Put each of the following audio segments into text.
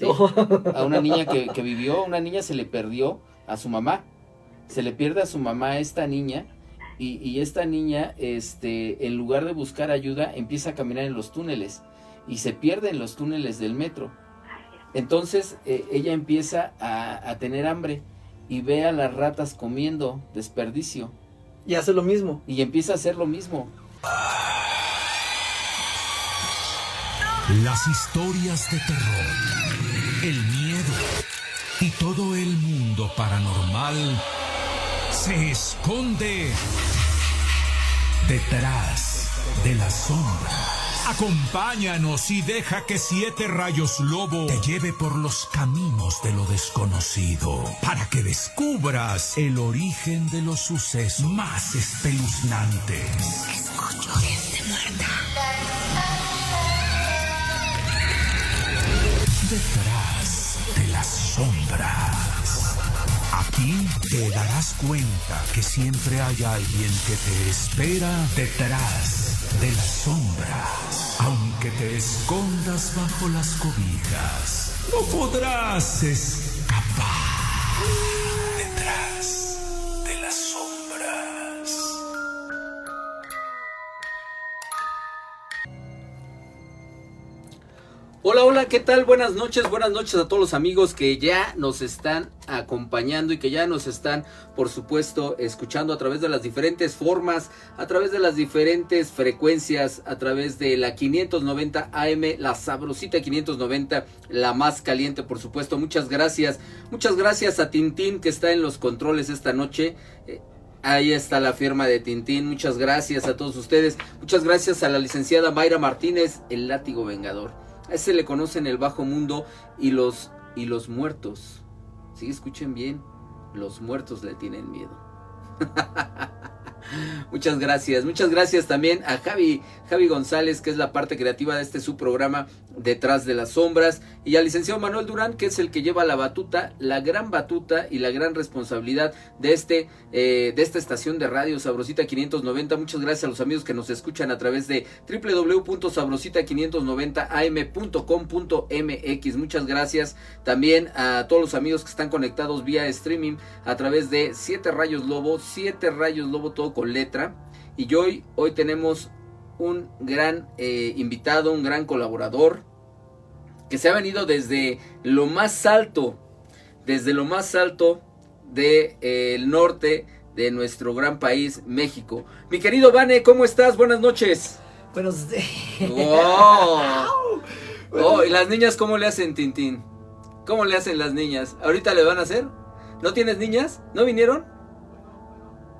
a una niña que, que vivió, una niña se le perdió a su mamá, se le pierde a su mamá a esta niña y, y, esta niña, este, en lugar de buscar ayuda, empieza a caminar en los túneles y se pierde en los túneles del metro. Entonces eh, ella empieza a, a, tener hambre y ve a las ratas comiendo desperdicio. Y hace lo mismo. Y empieza a hacer lo mismo. Las historias de terror, el miedo y todo el mundo paranormal se esconde detrás de la sombra. Acompáñanos y deja que Siete Rayos Lobo te lleve por los caminos de lo desconocido para que descubras el origen de los sucesos más espeluznantes. Escucho gente muerta. Detrás Aquí te darás cuenta que siempre hay alguien que te espera detrás de las sombras. Aunque te escondas bajo las cobijas, no podrás escapar Hola, hola, ¿qué tal? Buenas noches, buenas noches a todos los amigos que ya nos están acompañando y que ya nos están, por supuesto, escuchando a través de las diferentes formas, a través de las diferentes frecuencias, a través de la 590 AM, la sabrosita 590, la más caliente, por supuesto. Muchas gracias, muchas gracias a Tintín que está en los controles esta noche. Eh, Ahí está la firma de Tintín. Muchas gracias a todos ustedes. Muchas gracias a la licenciada Mayra Martínez, el látigo vengador. A ese le conocen el bajo mundo y los y los muertos. Sí, escuchen bien, los muertos le tienen miedo. Muchas gracias, muchas gracias también a Javi, Javi González, que es la parte creativa de este su programa Detrás de las Sombras, y al licenciado Manuel Durán, que es el que lleva la batuta, la gran batuta y la gran responsabilidad de este, eh, de esta estación de radio Sabrosita 590. Muchas gracias a los amigos que nos escuchan a través de www.sabrosita590am.com.mx. Muchas gracias también a todos los amigos que están conectados vía streaming a través de Siete Rayos Lobo, Siete Rayos Lobo, todo con letra. Y hoy, hoy tenemos un gran eh, invitado, un gran colaborador, que se ha venido desde lo más alto, desde lo más alto del de, eh, norte de nuestro gran país, México. Mi querido Vane, ¿cómo estás? Buenas noches. Buenos días. Oh. oh, ¿y las niñas cómo le hacen, Tintín? ¿Cómo le hacen las niñas? ¿Ahorita le van a hacer? ¿No tienes niñas? ¿No vinieron?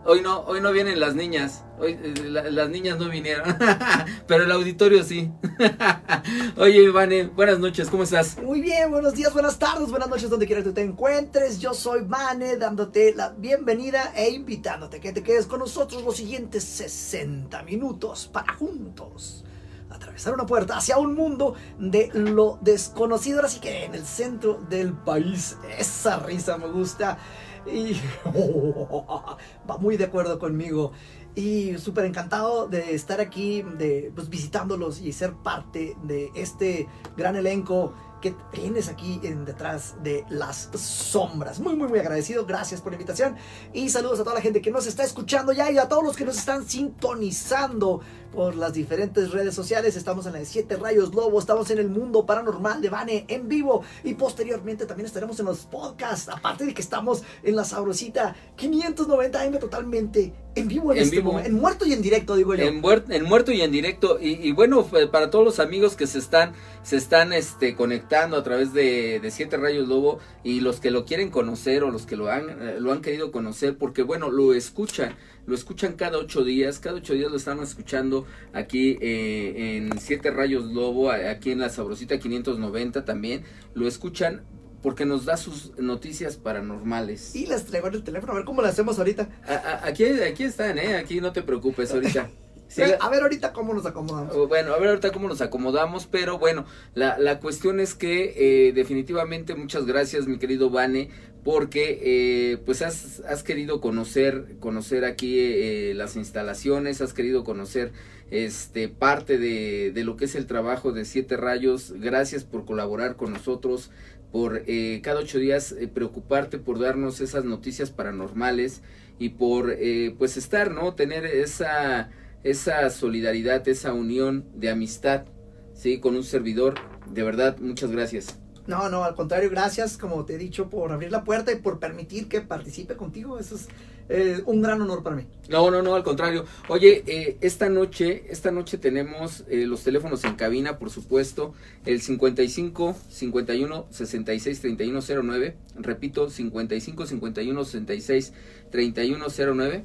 Hoy no, hoy no vienen las niñas. Hoy eh, la, las niñas no vinieron. Pero el auditorio sí. Oye, Ivane, buenas noches, ¿cómo estás? Muy bien, buenos días, buenas tardes, buenas noches, donde quiera que te encuentres. Yo soy Vane, dándote la bienvenida e invitándote que te quedes con nosotros los siguientes 60 minutos para juntos atravesar una puerta hacia un mundo de lo desconocido. Así que en el centro del país, esa risa me gusta. Y va muy de acuerdo conmigo. Y súper encantado de estar aquí, de pues, visitándolos y ser parte de este gran elenco tienes aquí en detrás de las sombras. Muy, muy, muy agradecido. Gracias por la invitación. Y saludos a toda la gente que nos está escuchando ya y a todos los que nos están sintonizando por las diferentes redes sociales. Estamos en la de 7 Rayos Lobo, estamos en el mundo paranormal de Vane en vivo y posteriormente también estaremos en los podcasts. Aparte de que estamos en la sabrosita 590 M totalmente en vivo en, En este vivo. momento. En muerto y en directo, digo yo. En, muer- en muerto y en directo. Y, y bueno, para todos los amigos que se están, se están este, conectando a través de, de Siete Rayos Lobo y los que lo quieren conocer o los que lo han, eh, lo han querido conocer, porque bueno, lo escuchan, lo escuchan cada ocho días, cada ocho días lo están escuchando aquí eh, en Siete Rayos Lobo, aquí en la Sabrosita 590 también, lo escuchan porque nos da sus noticias paranormales. Y les traigo en el teléfono, a ver cómo lo hacemos ahorita. A- a- aquí, aquí están, ¿eh? Aquí no te preocupes ahorita. Sí, A ver ahorita cómo nos acomodamos. Oh, Bueno, a ver ahorita cómo nos acomodamos, pero bueno, la, la cuestión es que eh, definitivamente muchas gracias mi querido Vane, porque eh, pues has, has querido conocer, conocer aquí eh, las instalaciones, has querido conocer este, parte de, de lo que es el trabajo de Siete Rayos. Gracias por colaborar con nosotros, por eh, cada ocho días eh, preocuparte por darnos esas noticias paranormales y por eh, pues estar, ¿no? Tener esa, esa solidaridad, esa unión de amistad, ¿sí? Con un servidor. De verdad, muchas gracias. No, no, al contrario, gracias, como te he dicho, por abrir la puerta y por permitir que participe contigo. Eso es eh, un gran honor para mí. No, no, no, al contrario. Oye, eh, esta noche, esta noche tenemos eh, los teléfonos en cabina, por supuesto, el 55 51 66 31 09, repito, 55 51 66 31 09.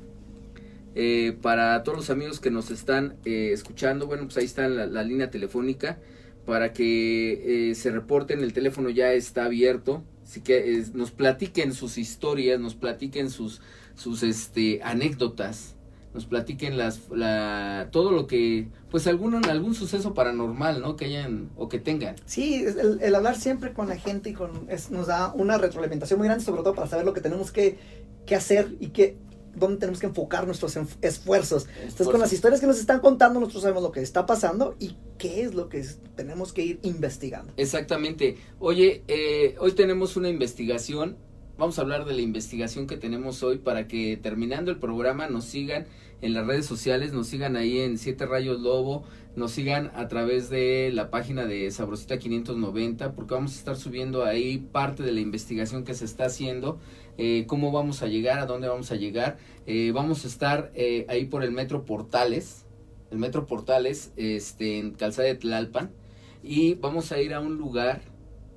Eh, para todos los amigos que nos están eh, escuchando, bueno, pues ahí está la, la línea telefónica para que eh, se reporten, el teléfono ya está abierto, así que eh, nos platiquen sus historias, nos platiquen sus, sus este, anécdotas, nos platiquen las, la, todo lo que, pues algún, algún suceso paranormal, ¿no? Que hayan o que tengan. Sí, el, el hablar siempre con la gente y con, es- nos da una retroalimentación muy grande, sobre todo para saber lo que tenemos que, que hacer y que, dónde tenemos que enfocar nuestros enf- esfuerzos. Entonces, con las historias que nos están contando, nosotros sabemos lo que está pasando y qué es lo que es- tenemos que ir investigando. Exactamente. Oye, eh, hoy tenemos una investigación. Vamos a hablar de la investigación que tenemos hoy para que terminando el programa nos sigan en las redes sociales, nos sigan ahí en Siete Rayos Lobo, nos sigan a través de la página de Sabrosita 590, porque vamos a estar subiendo ahí parte de la investigación que se está haciendo, eh, cómo vamos a llegar, a dónde vamos a llegar. Eh, vamos a estar eh, ahí por el Metro Portales, el Metro Portales, este, en Calzada de Tlalpan y vamos a ir a un lugar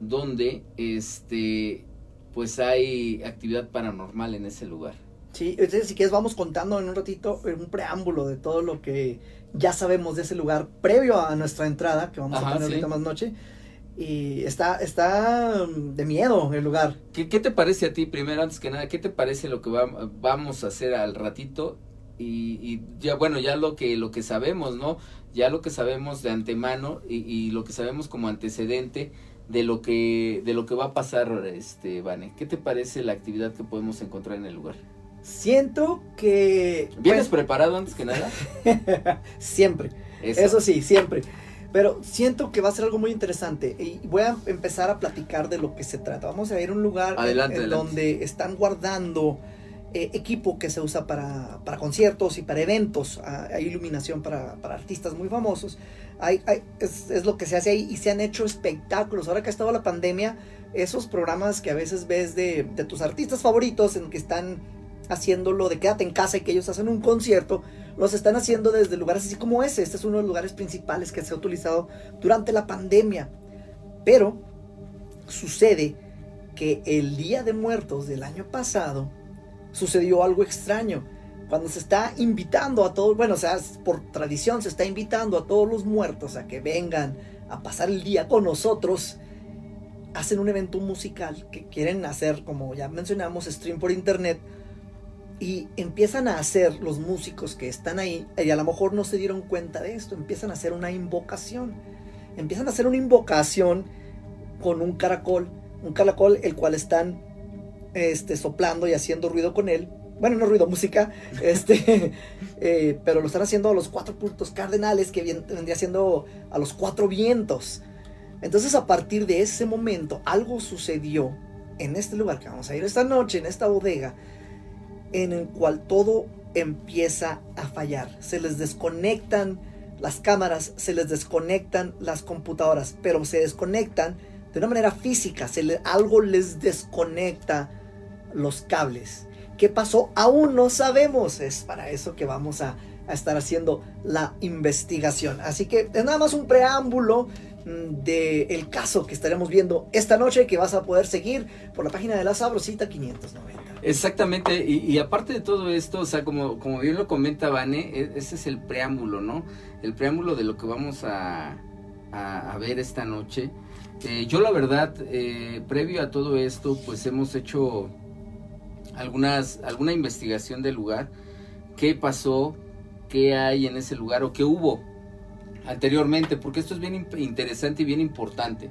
donde este pues hay actividad paranormal en ese lugar. Sí, entonces si quieres vamos contando en un ratito un preámbulo de todo lo que ya sabemos de ese lugar previo a nuestra entrada, que vamos Ajá, a tener sí. ahorita más noche. Y está, está mm, de miedo el lugar. ¿Qué, qué te parece a ti primero antes que nada? ¿Qué te parece lo que va- vamos a hacer al ratito? Y, y ya bueno, ya lo que lo que sabemos, ¿no? Ya lo que sabemos de antemano y, y lo que sabemos como antecedente de lo que de lo que va a pasar este Vane. ¿Qué te parece la actividad que podemos encontrar en el lugar? Siento que... ¿Vienes pues, preparado antes que nada? siempre. Eso. sí, siempre. Pero siento que va a ser algo muy interesante y voy a empezar a platicar de lo que se trata. Vamos a ir a un lugar en- Adelante, en, adelante. donde están guardando eh, equipo que se usa para, para conciertos y para eventos. Ah, Hay iluminación para, artistas muy famosos. Hay, es lo que se hace ahí y se han hecho espectáculos. Ahora que ha estado la pandemia, esos programas que a veces ves de, de tus artistas favoritos en que están haciéndolo de quédate en casa y que ellos hacen un concierto, los están haciendo desde lugares así como ese. Este es uno de los lugares principales que se ha utilizado durante la pandemia. Pero sucede que el Día de Muertos del año pasado sucedió algo extraño. Cuando se está invitando a todos, bueno, o sea, por tradición se está invitando a todos los muertos a que vengan a pasar el día con nosotros, hacen un evento musical que quieren hacer, como ya mencionamos, stream por internet, y empiezan a hacer los músicos que están ahí, y a lo mejor no se dieron cuenta de esto, empiezan a hacer una invocación. Empiezan a hacer una invocación con un caracol, un caracol el cual están este, soplando y haciendo ruido con él. Bueno, no ruido, música, este, eh, pero lo están haciendo a los cuatro puntos cardenales que vendría siendo a los cuatro vientos. Entonces, a partir de ese momento, algo sucedió en este lugar que vamos a ir esta noche, en esta bodega, en el cual todo empieza a fallar. Se les desconectan las cámaras, se les desconectan las computadoras, pero se desconectan de una manera física, se algo les desconecta los cables. ¿Qué pasó? Aún no sabemos. Es para eso que vamos a, a estar haciendo la investigación. Así que es nada más un preámbulo del caso que estaremos viendo esta noche que vas a poder seguir por la página de la Sabrosita 590. Exactamente, y, aparte de todo esto, o sea, como, como bien lo comenta Vane, e- ese es el preámbulo, ¿no? El preámbulo de lo que vamos a, a- a ver esta noche. Eh, yo la verdad, eh, previo a todo esto, pues hemos hecho algunas, alguna investigación del lugar, qué pasó, qué hay en ese lugar o qué hubo anteriormente, porque esto es bien interesante y bien importante,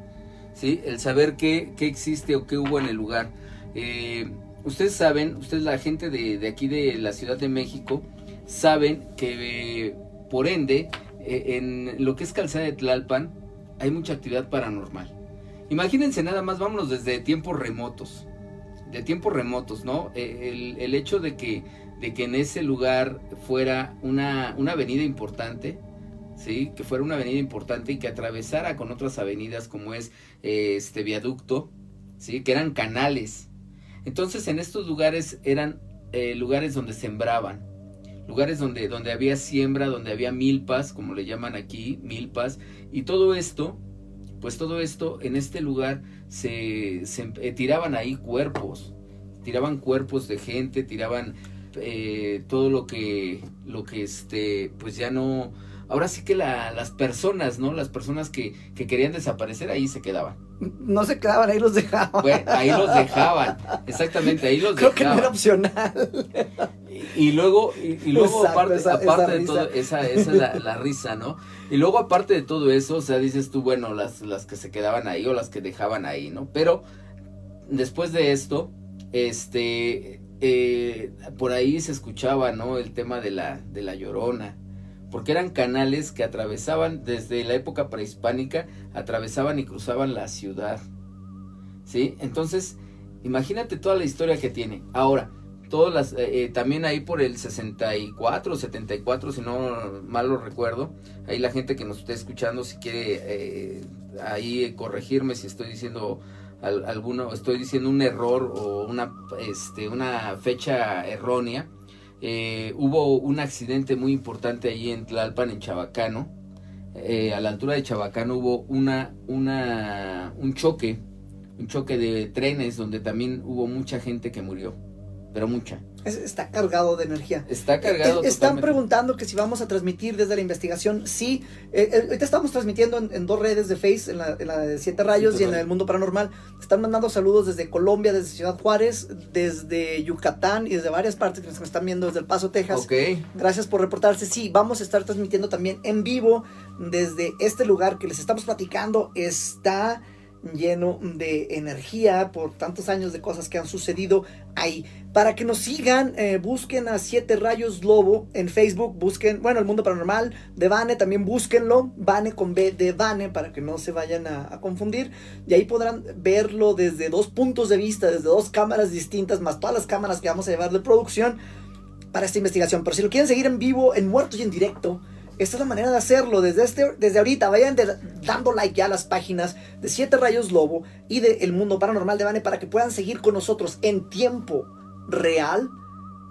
¿sí? El saber qué, qué existe o qué hubo en el lugar. Eh, ustedes saben, ustedes la gente de, de aquí de la Ciudad de México, saben que por ende, eh, en lo que es Calzada de Tlalpan, hay mucha actividad paranormal. Imagínense nada más, vámonos desde tiempos remotos. De tiempos remotos, ¿no? Eh, el, el hecho de que, de que en ese lugar fuera una, una avenida importante, ¿sí? Que fuera una avenida importante y que atravesara con otras avenidas como es eh, este viaducto, ¿sí? Que eran canales. Entonces en estos lugares eran eh, lugares donde sembraban, lugares donde, donde había siembra, donde había milpas, como le llaman aquí, milpas, y todo esto, pues todo esto en este lugar se, se eh, tiraban ahí cuerpos, tiraban cuerpos de gente, tiraban eh, todo lo que, lo que este, pues ya no, ahora sí que la, las personas, ¿no? Las personas que, que querían desaparecer ahí se quedaban. No se quedaban, ahí los dejaban. Ahí los dejaban, exactamente, ahí los Creo dejaban. que no era opcional. Y, y luego, y, y luego Exacto, aparte, esa- aparte esa de todo, esa, esa es la, la risa, ¿no? Y luego aparte de todo eso, o sea, dices tú, bueno, las, las que se quedaban ahí o las que dejaban ahí, ¿no? Pero después de esto, este, eh, por ahí se escuchaba, ¿no? El tema de la, de la llorona. Porque eran canales que atravesaban desde la época prehispánica, atravesaban y cruzaban la ciudad. ¿Sí? Entonces, imagínate toda la historia que tiene. Ahora, todas las, eh, eh, también ahí por el 64, 74, si no mal lo recuerdo, ahí la gente que nos esté escuchando, si quiere eh, ahí corregirme si estoy diciendo al, alguno, estoy diciendo un error o una, este, una fecha errónea, eh, hubo un accidente muy importante allí en Tlalpan, en Chabacano, eh, a la altura de Chabacano hubo una, una, un choque, un choque de trenes donde también hubo mucha gente que murió, pero mucha. Es- Está cargado de energía. Está cargado. Eh, Están totalmente. preguntando que si vamos a transmitir desde la investigación. Sí, eh, eh, ahorita estamos transmitiendo en, en dos redes de Face, en la, en la de Siete Rayos Siete y en del Mundo Paranormal. Están mandando saludos desde Colombia, desde Ciudad Juárez, desde Yucatán y desde varias partes que nos están viendo desde El Paso, Texas. Ok, Gracias por reportarse. Sí, vamos a estar transmitiendo también en vivo desde este lugar que les estamos platicando. Está lleno de energía por tantos años de cosas que han sucedido ahí. Para que nos sigan, eh, busquen a Siete Rayos Lobo en Facebook, busquen, bueno, el mundo paranormal de Vane, también búsquenlo, Vane con B de Vane, para que no se vayan a, confundir. Y ahí podrán verlo desde dos puntos de vista, desde dos cámaras distintas, más todas las cámaras que vamos a llevar de producción para esta investigación. Pero si lo quieren seguir en vivo, en muertos y en directo, esta es la manera de hacerlo. Desde, este, desde ahorita, vayan dando like ya a las páginas de Siete Rayos Lobo y de El Mundo Paranormal de Vane para que puedan seguir con nosotros en tiempo real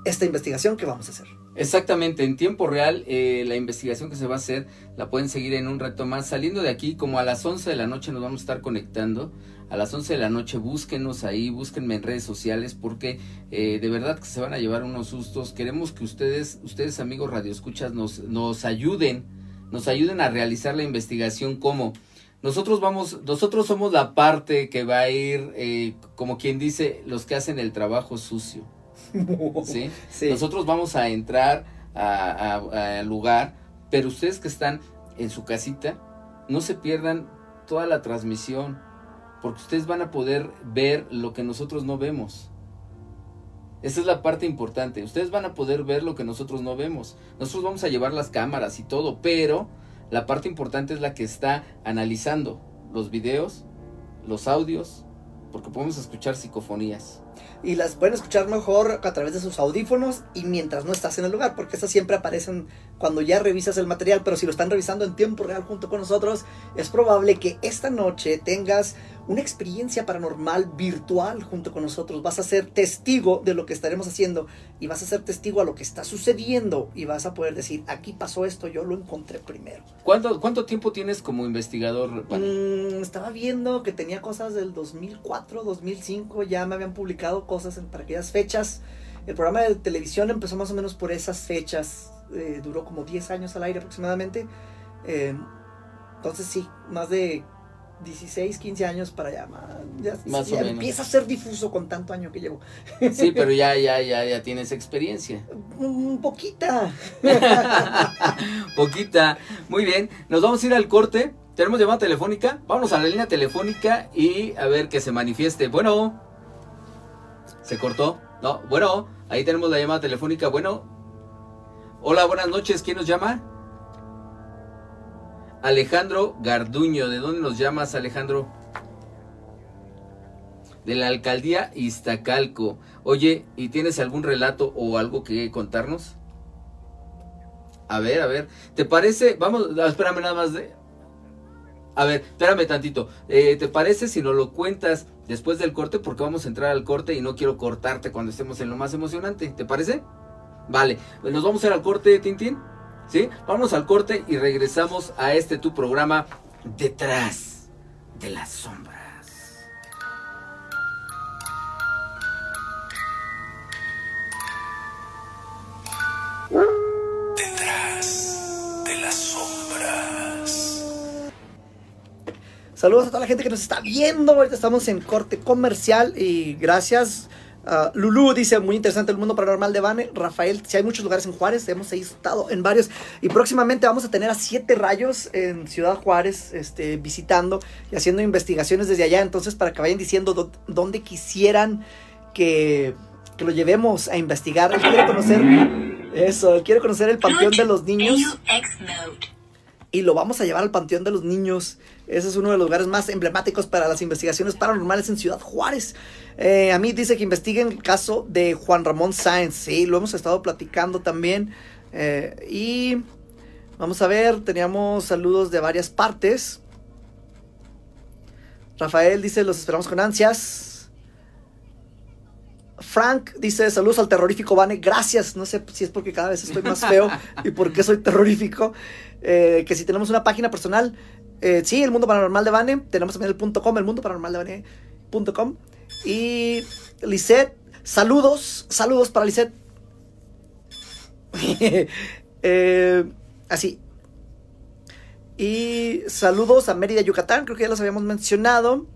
esta investigación que vamos a hacer. exactamente, en tiempo real, eh, la investigación que se va a hacer la pueden seguir en un reto más. Saliendo de aquí, como a las 11 de la noche nos vamos a estar conectando. A las 11 de la noche búsquenos ahí, búsquenme en redes sociales porque eh, de verdad que se van a llevar unos sustos. Queremos que ustedes, ustedes amigos radioescuchas, nos, nos ayuden, nos ayuden a realizar la investigación como nosotros vamos, nosotros somos la parte que va a ir, eh, como quien dice, los que hacen el trabajo sucio. ¿sí? Sí. Nosotros vamos a entrar al lugar, pero ustedes que están en su casita, no se pierdan toda la transmisión, porque ustedes van a poder ver lo que nosotros no vemos. Esa es la parte importante. Ustedes van a poder ver lo que nosotros no vemos. Nosotros vamos a llevar las cámaras y todo, pero la parte importante es la que está analizando los videos, los audios, porque podemos escuchar psicofonías. Y las pueden escuchar mejor a través de sus audífonos y mientras no estás en el lugar, porque esas siempre aparecen cuando ya revisas el material, pero si lo están revisando en tiempo real junto con nosotros, es probable que esta noche tengas una experiencia paranormal virtual junto con nosotros. Vas a ser testigo de lo que estaremos haciendo y vas a ser testigo a lo que está sucediendo y vas a poder decir, aquí pasó esto, yo lo encontré primero. ¿Cuánto, cuánto tiempo tienes como investigador? Mm, estaba viendo que tenía cosas del 2004, 2005, ya me habían publicado cosas en, para aquellas fechas. El programa de televisión empezó más o menos por esas fechas, eh, duró como 10 años al aire aproximadamente. Eh, entonces sí, más de 16, 15 años para allá. Ya, Más ya o menos. empieza a ser difuso con tanto año que llevo. Sí, pero ya, ya, ya, ya tienes experiencia. Un poquita. Poquita. Muy bien. Nos vamos a ir al corte. Tenemos llamada telefónica. Vamos a la línea telefónica y a ver que se manifieste. Bueno. ¿Se cortó? No. Bueno. Ahí tenemos la llamada telefónica. Bueno. Hola, buenas noches. ¿Quién nos llama? Alejandro Garduño. ¿De dónde nos llamas, Alejandro? De la alcaldía Iztacalco. Oye, ¿y tienes algún relato o algo que contarnos? A ver, a ver. ¿Te parece? Vamos, ah, espérame nada más de. A ver, espérame tantito. Eh, ¿Te parece si nos lo cuentas después del corte? Porque vamos a entrar al corte y no quiero cortarte cuando estemos en lo más emocionante. ¿Te parece? Vale, pues nos vamos a ir al corte, Tintín. ¿Sí? Vamos al corte y regresamos a este tu programa Detrás de las sombras. Saludos a toda la gente que nos está viendo. Ahorita estamos en corte comercial y gracias. Uh, Lulu dice, muy interesante el mundo paranormal de Bane. Rafael, si hay muchos lugares en Juárez, hemos estado en varios. Y próximamente vamos a tener a Siete Rayos en Ciudad Juárez, este, visitando y haciendo investigaciones desde allá. Entonces, para que vayan diciendo dó- dónde quisieran que, que lo llevemos a investigar. Él quiere conocer eso, él quiere conocer el Panteón de los Niños y lo vamos a llevar al Panteón de los Niños. Ese es uno de los lugares más emblemáticos para las investigaciones paranormales en Ciudad Juárez. Eh, a mí dice que investiguen el caso de Juan Ramón Sáenz. Sí, lo hemos estado platicando también. Eh, y vamos a ver, teníamos saludos de varias partes. Rafael dice, los esperamos con ansias. Frank dice, saludos al terrorífico Vane, gracias. No sé si es porque cada vez estoy más feo y por qué soy terrorífico. Eh, que si tenemos una página personal, eh, sí, el mundo paranormal de Vane, tenemos también el punto com, el mundo paranormal de Vane punto com. Y Lisette, saludos, saludos para Lisette. Eh, así. Y saludos a Mérida, Yucatán, creo que ya los habíamos mencionado.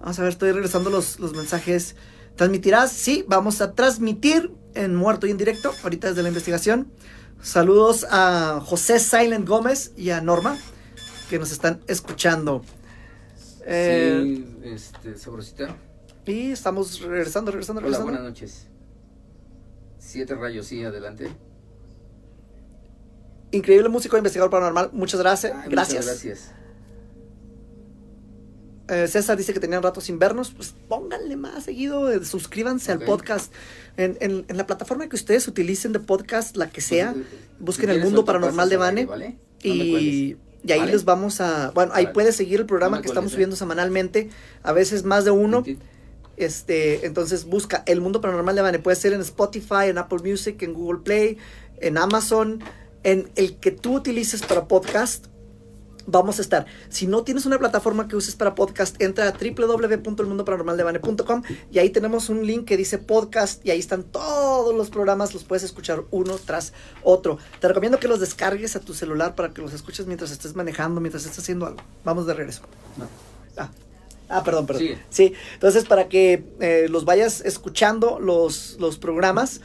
Vamos a ver, estoy regresando los, los mensajes. ¿Transmitirás? Sí, vamos a transmitir en muerto y en directo, ahorita desde la investigación. Saludos a José Silent Gómez y a Norma, que nos están escuchando. Eh, sí, este, sabrosita. Y estamos regresando, regresando, Hola, regresando. buenas noches. Siete rayos, sí, adelante. Increíble músico e investigador paranormal. Muchas gracias. Ay, muchas gracias. gracias. Eh, César dice que tenían ratos sin vernos. Pues pónganle más seguido. eh, suscríbanse al podcast. En, en- en la plataforma que ustedes utilicen de podcast, la que sea, Pues, eh, busquen el mundo paranormal de Vane. Y, y ahí ¿Vale? les vamos a. Bueno, ahí Vale. puedes seguir el programa No que estamos subiendo semanalmente. A veces más de uno. Este, entonces busca El Mundo Paranormal de Vane. Puede ser en Spotify, en Apple Music, en Google Play, en Amazon, en el que tú utilices para podcast. Vamos a estar. Si no tienes una plataforma que uses para podcast, entra a www.elmundoparanormaldevane.com y ahí tenemos un link que dice podcast y ahí están todos los programas, los puedes escuchar uno tras otro. Te recomiendo que los descargues a tu celular para que los escuches mientras estés manejando, mientras estés haciendo algo. Vamos de regreso. No. Ah, ah, perdón, perdón. Sigue. Sí, entonces para que eh, los vayas escuchando los, los programas,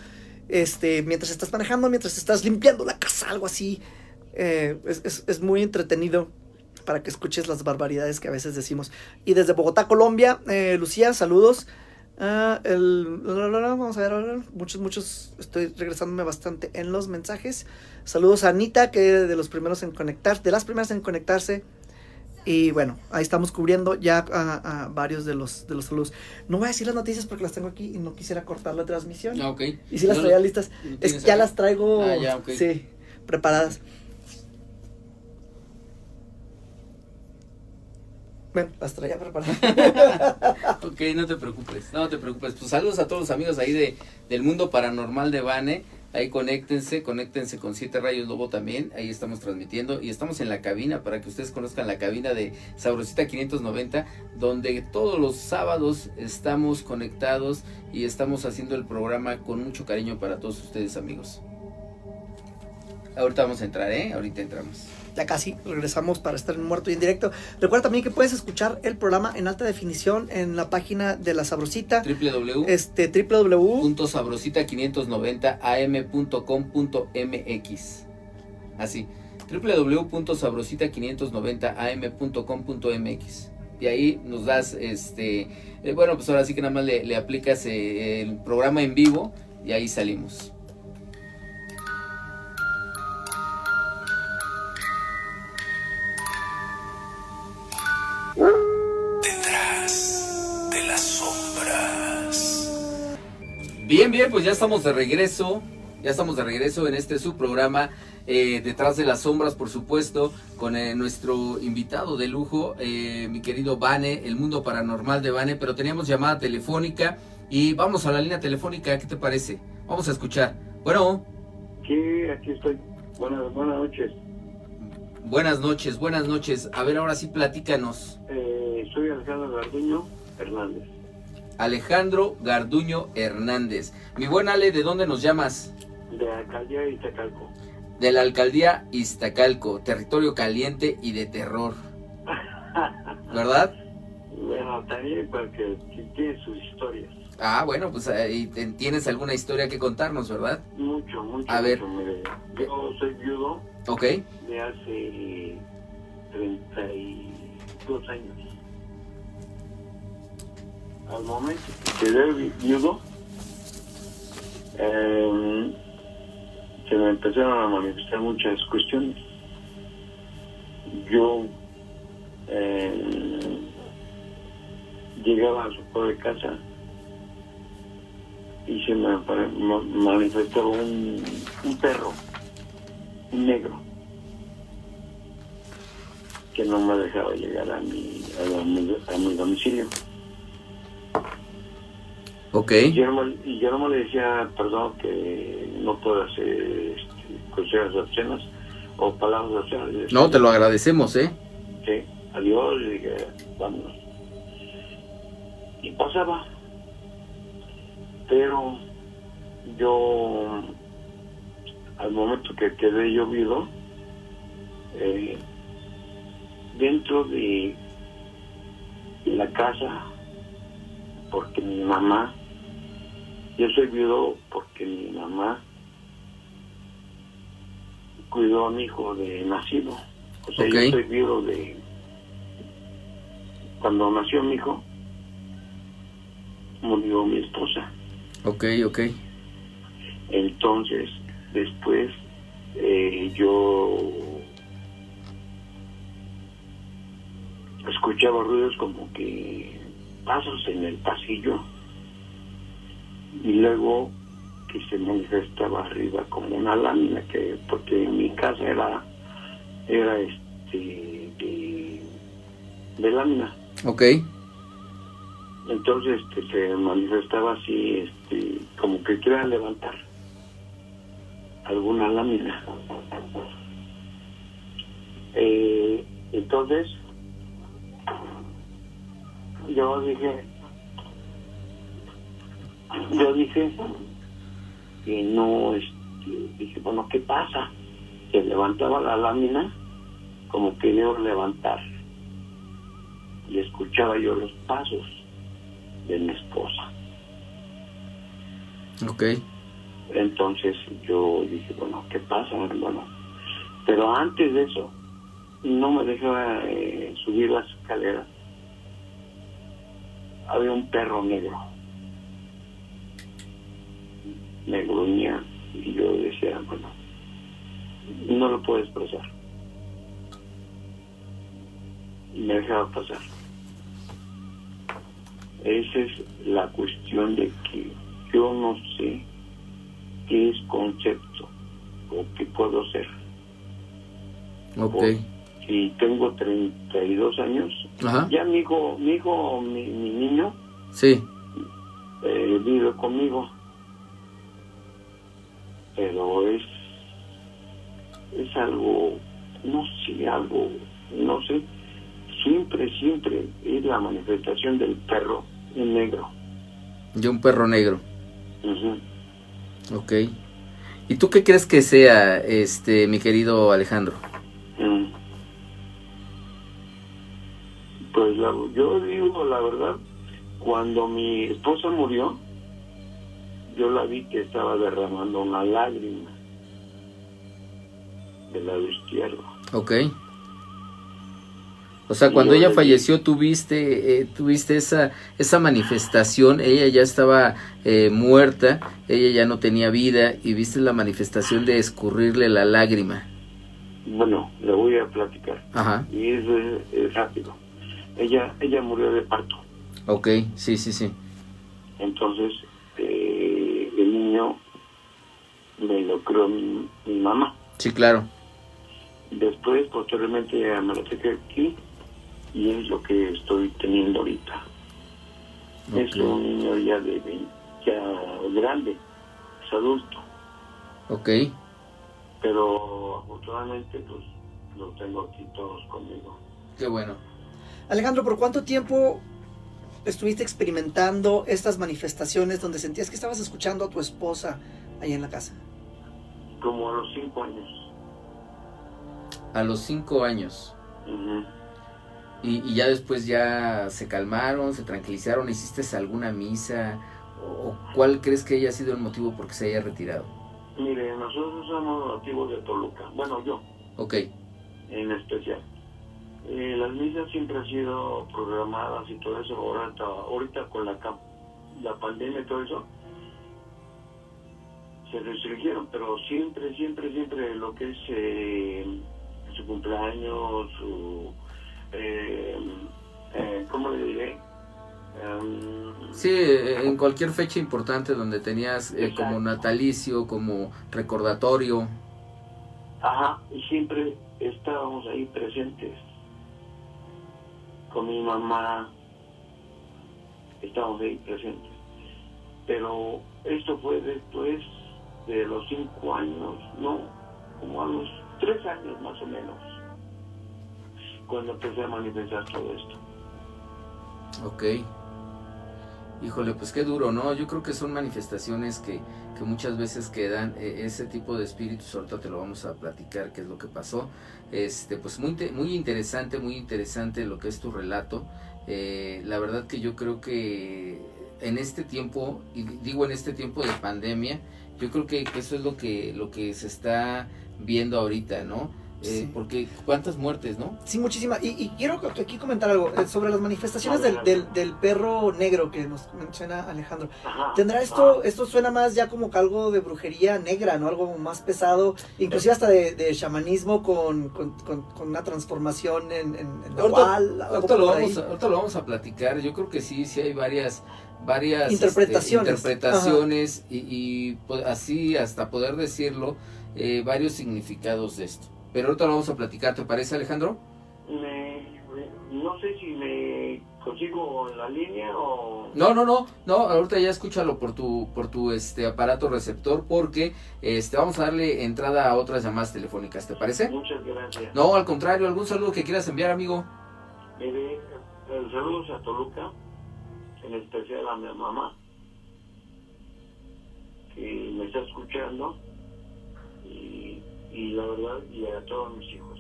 este, mientras estás manejando, mientras estás limpiando la casa, algo así, eh, es, es- es muy entretenido para que escuches las barbaridades que a veces decimos. Y desde Bogotá, Colombia, eh, Lucía, saludos. El, vamos a ver, muchos, muchos, estoy regresándome bastante en los mensajes. Saludos a Anita, que de los primeros en conectar, de las primeras en conectarse. Y bueno, ahí estamos cubriendo ya a, a varios de los, de los saludos. No voy a decir las noticias porque las tengo aquí y no quisiera cortar la transmisión. Ah, ok. Y si las traía listas. ¿lo Es, tienes ya las traigo, Ah, ya, sí, preparadas. Las traía preparadas. Ok, no te preocupes, no te preocupes. Pues saludos a todos los amigos ahí de, del mundo paranormal de Bane. Ahí conéctense, conéctense con Siete Rayos Lobo también. Ahí estamos transmitiendo y estamos en la cabina para que ustedes conozcan la cabina de Sabrosita 590, donde todos los sábados estamos conectados y estamos haciendo el programa con mucho cariño para todos ustedes, amigos. Ahorita vamos a entrar, ¿eh? Ahorita entramos. Ya casi regresamos para estar en muerto y en directo. Recuerda también que puedes escuchar el programa en alta definición en la página de la Sabrosita. www. Este www. punto sabrosita 590 am.com.mx así www.sabrosita 590 am.com.mx y ahí nos das este eh, bueno pues ahora sí que nada más le, le aplicas eh, el programa en vivo y ahí salimos Bien, bien, pues ya estamos de regreso. Ya estamos de regreso en este su programa eh, Detrás de las Sombras, por supuesto, con eh, nuestro invitado de lujo, eh, mi querido Vane, el mundo paranormal de Vane, pero teníamos llamada telefónica y vamos a la línea telefónica, ¿qué te parece? Vamos a escuchar. Bueno. Sí, aquí estoy. Buenas, buenas noches. Buenas noches, buenas noches. A ver, ahora sí, platícanos. Eh, soy Alejandro Garduño Hernández. Alejandro Garduño Hernández. Mi buen Ale, ¿de dónde nos llamas? De Alcaldía Iztacalco. De la alcaldía Iztacalco, territorio caliente y de terror. ¿Verdad? Bueno, también porque tiene sus historias. Ah, bueno, pues ahí tienes alguna historia que contarnos, ¿verdad? Mucho, mucho. A ver. mire. yo soy viudo Ok, de hace 32 años. Al momento que quedé vi- viudo, eh, se me empezaron a manifestar muchas cuestiones. Yo eh, llegaba a su pobre casa y se me manifestaba un, perro, un negro, que no me dejaba llegar a mi, a mi, a mi domicilio. Ok, Y yo, no, y yo le decía, perdón, que no puedo hacer este, cuestiones obscenas o palabras obscenas. no, te lo agradecemos, ¿eh? Sí, adiós, y dije, vámonos. Y pasaba. Pero yo, al momento que quedé llovido, eh, dentro de la casa, porque mi mamá, yo soy viudo porque mi mamá cuidó a mi hijo de nacido. O sea, yo soy viudo de... Cuando nació mi hijo, murió mi esposa. Ok, ok, Entonces, después eh, yo escuchaba ruidos como que pasos en el pasillo y luego que se manifestaba arriba como una lámina que porque mi casa era era este de, de lámina ok, entonces este, se manifestaba así, este, como que quería levantar alguna lámina. Eh, entonces, yo dije, yo dije que no, este, dije, bueno, ¿qué pasa? Se levantaba la lámina como quería levantar y escuchaba yo los pasos de mi esposa. ok, Entonces yo dije, bueno, ¿qué pasa, hermano? Pero antes de eso, no me dejaba eh, subir las escaleras. Había un perro negro. Me gruñía y yo decía, bueno, no lo puedo expresar. Y me dejaba pasar. Esa es la cuestión de que yo no sé qué es concepto o qué puedo ser. ok, Y tengo 32 años. ajá, Ya mi hijo, mi hijo, mi, mi niño, sí, eh, vive conmigo. Pero es, es algo, no sé, algo, no sé. Siempre, siempre es la manifestación del perro en negro. de un perro negro, Ujú. ok. ¿Y tú qué crees que sea, este, mi querido Alejandro? Mm. Pues la- yo digo la verdad, cuando mi esposa murió, yo la vi que estaba derramando una lágrima del lado izquierdo. Ok. O sea, cuando ella le falleció, tuviste, eh, tuviste esa, esa manifestación, ella ya estaba eh, muerta, ella ya no tenía vida y viste la manifestación de escurrirle la lágrima. Bueno, le voy a platicar. Ajá, Y es, es rápido. Ella, ella murió de parto. Ok, sí, sí, sí. Entonces, eh, me lo creó mi, mi mamá. Sí, claro. Después, posteriormente, me lo saqué aquí y es lo que estoy teniendo ahorita. Es un niño ya de 20, ya grande, es adulto, Ok. pero afortunadamente pues los tengo aquí todos conmigo. Qué bueno. Alejandro, ¿por cuánto tiempo estuviste experimentando estas manifestaciones donde sentías que estabas escuchando a tu esposa ahí en la casa? Como a los cinco años. A los cinco años. Ujú. Y, y ya después ya se calmaron, se tranquilizaron, hiciste alguna misa o, o cuál crees que haya sido el motivo por qué se haya retirado. Mire, nosotros somos nativos de Toluca, bueno yo Ok, en especial. Eh, las misas siempre han sido programadas y todo eso, ahorita, ahorita con la, la pandemia y todo eso, se restringieron, pero siempre, siempre, siempre lo que es eh, su cumpleaños, su... Eh, eh, ¿Cómo le diré? Em, sí, eh, en cualquier fecha importante donde tenías eh, como natalicio, como recordatorio. Ajá, y siempre estábamos ahí presentes. Con mi mamá estábamos ahí presentes. Pero esto fue después de los cinco años, no, como a los tres años más o menos, cuando empecé a manifestar todo esto. Ok. Híjole, pues qué duro, ¿no? Yo creo que son manifestaciones que, que muchas veces quedan, eh, ese tipo de espíritus, ahorita te lo vamos a platicar, qué es lo que pasó. Este, pues muy, muy interesante, muy interesante lo que es tu relato. Eh, la verdad que yo creo que en este tiempo, y digo en este tiempo de pandemia, yo creo que eso es lo que, lo que se está viendo ahorita, ¿no? Eh, Sí. Porque cuántas muertes, ¿no? Sí, muchísimas. Y, y quiero que- aquí comentar algo eh, sobre las manifestaciones del, del- del perro negro que nos menciona Alejandro. ¿Tendrá esto, esto suena más ya como que algo de brujería negra, ¿no? Algo más pesado, inclusive hasta de, de chamanismo con, con, con- con una transformación en, en, en Ahorita, nahual, algo ahorita lo vamos a, ahorita lo vamos a platicar. Yo creo que sí, sí hay varias, varias este, Interpretaciones. interpretaciones y, y, pues, así hasta poder decirlo, eh, varios significados de esto. Pero ahorita lo vamos a platicar, ¿te parece Alejandro? Me- no sé si me consigo la línea o... No, no, no, no, ahorita ya escúchalo por tu, por tu este aparato receptor porque este vamos a darle entrada a otras llamadas telefónicas, ¿te parece? Muchas gracias. No, al contrario, algún saludo que quieras enviar, amigo. Mire, saludos a Toluca, en especial a mi mamá, que me está escuchando, y, y la verdad, y a todos mis hijos.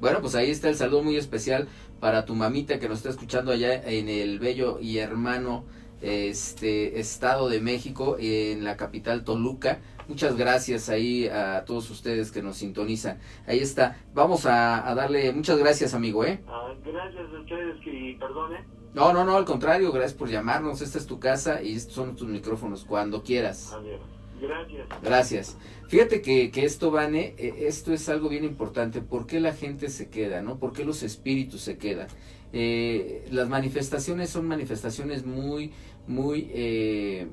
Bueno, pues ahí está el saludo muy especial para tu mamita que nos está escuchando allá en el bello y hermano este Estado de México, en la capital Toluca. Muchas gracias ahí a todos ustedes que nos sintonizan. Ahí está. Vamos a, a darle muchas gracias, amigo, ¿eh? Ah, gracias a ustedes, que perdone. No, no, no, al contrario, gracias por llamarnos. Esta es tu casa y estos son tus micrófonos cuando quieras. A ver, gracias. Gracias. Fíjate que, que esto, Vane, eh, esto es algo bien importante. ¿Por qué la gente se queda, no? ¿Por qué los espíritus se quedan? Eh, las manifestaciones son manifestaciones muy, muy, eh,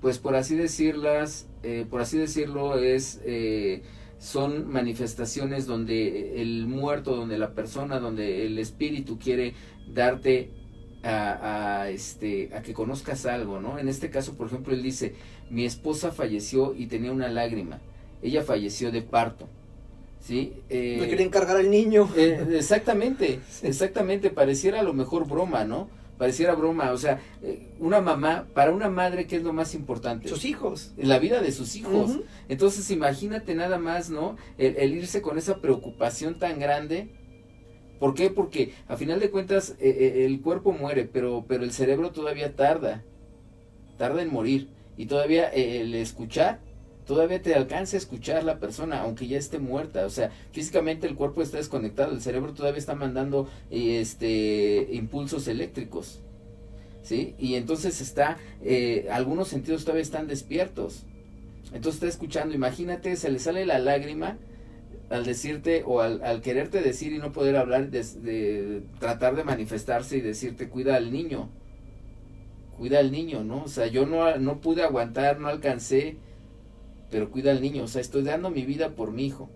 pues por así decirlas, eh, por así decirlo, es, eh, son manifestaciones donde el muerto, donde la persona, donde el espíritu quiere darte a, a, este, a que conozcas algo, ¿no? En este caso, por ejemplo, él dice, mi esposa falleció y tenía una lágrima. Ella falleció de parto. ¿Sí? Eh, Le querían cargar al niño. eh, exactamente, exactamente. Pareciera a lo mejor broma, ¿no? Pareciera broma. O sea, eh, una mamá, para una madre, ¿qué es lo más importante? Sus hijos. La vida de sus hijos. Entonces, imagínate nada más, ¿no? El, el irse con esa preocupación tan grande. ¿Por qué? Porque a final de cuentas eh, el cuerpo muere, pero, pero el cerebro todavía tarda. Tarda en morir. Y todavía eh, el escuchar, todavía te alcanza a escuchar la persona, aunque ya esté muerta. O sea, físicamente el cuerpo está desconectado, el cerebro todavía está mandando este impulsos eléctricos. ¿Sí? Y entonces está, eh, algunos sentidos todavía están despiertos. Entonces está escuchando, imagínate, se le sale la lágrima al decirte o al, quererte decir y no poder hablar, de tratar de manifestarse y decirte, cuida al niño. Cuida al niño, ¿no? O sea, yo no, no pude aguantar, no alcancé, pero cuida al niño, o sea, estoy dando mi vida por mi hijo.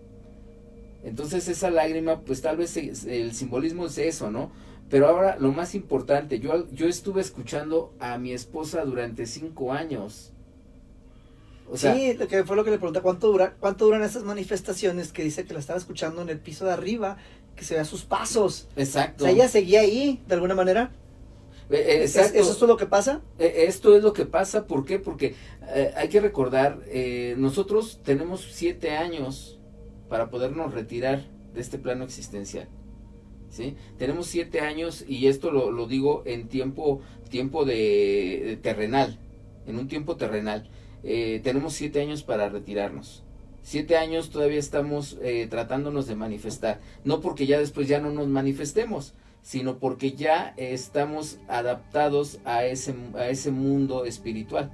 Entonces esa lágrima, pues tal vez el simbolismo es eso, ¿no? Pero ahora lo más importante, yo, yo estuve escuchando a mi esposa durante cinco años. O sea, sí, lo que fue lo que le pregunté, ¿cuánto, dura, ¿cuánto duran esas manifestaciones que dice que la estaba escuchando en el piso de arriba, que se vea sus pasos? Exacto. O sea, ella seguía ahí, de alguna manera. Eh, exacto. ¿Eso es lo que pasa? Eh, esto es lo que pasa, ¿por qué? Porque eh, hay que recordar, nosotros tenemos siete años para podernos retirar de este plano existencial. ¿Sí? Tenemos siete años y esto lo, lo digo en tiempo, tiempo de, terrenal, en un tiempo terrenal. tenemos siete años para retirarnos. Siete años todavía estamos tratándonos de manifestar. No porque ya después ya no nos manifestemos, sino porque ya estamos adaptados a ese, a ese mundo espiritual.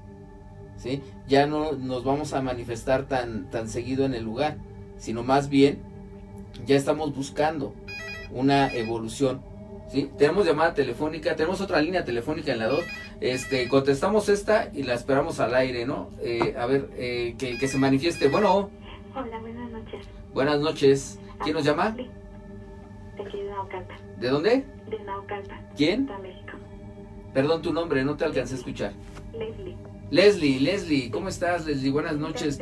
¿sí? Ya no nos vamos a manifestar tan, tan seguido en el lugar, sino más bien ya estamos buscando una evolución. ¿sí? Tenemos llamada telefónica, tenemos otra línea telefónica en la 2. Este, contestamos esta y la esperamos al aire, ¿no? Eh, a ver, eh, que, que se manifieste. Bueno. Hola, buenas noches. Buenas noches. ¿Quién nos llama? ¿De dónde? De Naucalpan. ¿Quién? De México. Perdón tu nombre, no te alcancé a escuchar. Leslie. Leslie, Leslie, ¿cómo estás, Leslie? Buenas noches.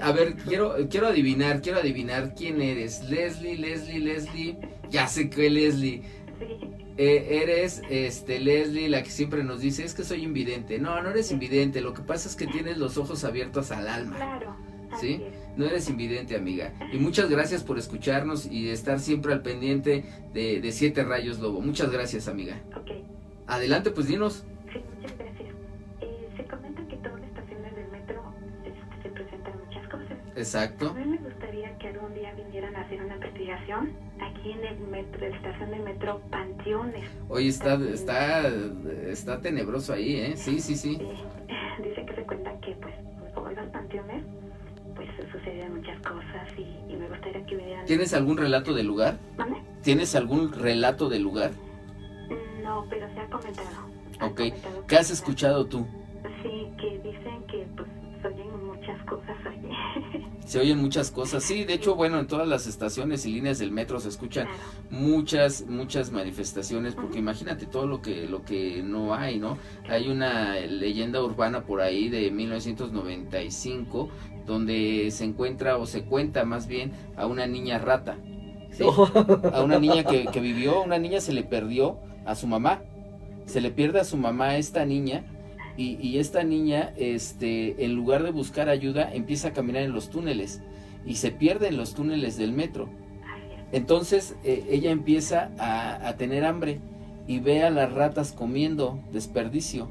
A ver, quiero, quiero adivinar, quiero adivinar quién eres. Leslie, Leslie, Leslie. Ya sé que Leslie. Sí. Eh, eres, este, Leslie, la que siempre nos dice, es que soy invidente. No, no eres invidente, lo que pasa es que tienes los ojos abiertos al alma. Claro. ¿Sí? No eres invidente, amiga. Y muchas gracias por escucharnos y estar siempre al pendiente de, Siete Rayos Lobo. Muchas gracias, amiga. Ok. Adelante, pues dinos. Sí, muchas gracias. Eh, se comenta que todas las estaciones del metro este, se presentan muchas cosas. Exacto. A mí me gustaría que algún día vinieran a hacer una investigación aquí en el metro, la estación del metro Panteones. Oye, está, está, está tenebroso ahí, ¿eh? Sí, sí, sí. Dice que se cuenta que, pues, como los panteones pues suceden muchas cosas y, me gustaría que vinieran. ¿Tienes algún relato del lugar? ¿Tienes algún relato del lugar? No, pero se ha comentado. Ok. ¿Qué has escuchado tú? Sí, que dicen que pues se oyen muchas cosas allí. Se oyen muchas cosas, sí, de hecho, bueno, en todas las estaciones y líneas del metro se escuchan muchas, muchas manifestaciones, porque imagínate todo lo que, lo que no hay, ¿no? Hay una leyenda urbana por ahí de 1995 donde se encuentra o se cuenta más bien a una niña rata. A una niña que, que, vivió, una niña se le perdió a su mamá. Se le pierde a su mamá a esta niña y, y, esta niña, este, en lugar de buscar ayuda, empieza a caminar en los túneles y se pierde en los túneles del metro. Entonces eh, ella empieza a, a tener hambre y ve a las ratas comiendo desperdicio.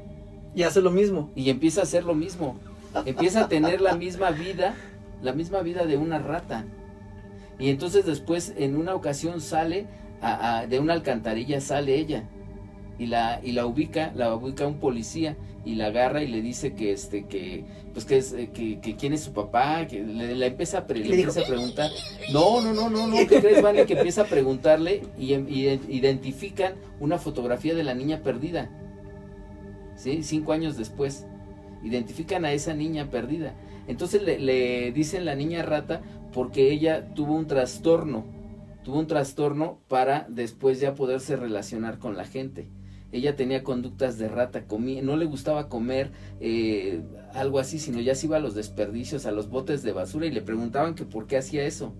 Y hace lo mismo. Y empieza a hacer lo mismo empieza a tener la misma vida, la misma vida de una rata. Y entonces después en una ocasión sale de una alcantarilla sale ella y la y la ubica, la ubica un policía y la agarra y le dice que este que pues que es que, quién es su papá, que le, empieza a, empieza a preguntar. No, no, no, no, no, ¿qué crees, Vale? Que empieza a preguntarle y, y identifican una fotografía de la niña perdida. ¿Sí? Cinco años después identifican a esa niña perdida. Entonces le, dicen la niña rata porque ella tuvo un trastorno, tuvo un trastorno para después ya poderse relacionar con la gente. Ella tenía conductas de rata, comía, no le gustaba comer eh, algo así, sino ya se iba a los desperdicios, a los botes de basura y le preguntaban que por qué hacía eso.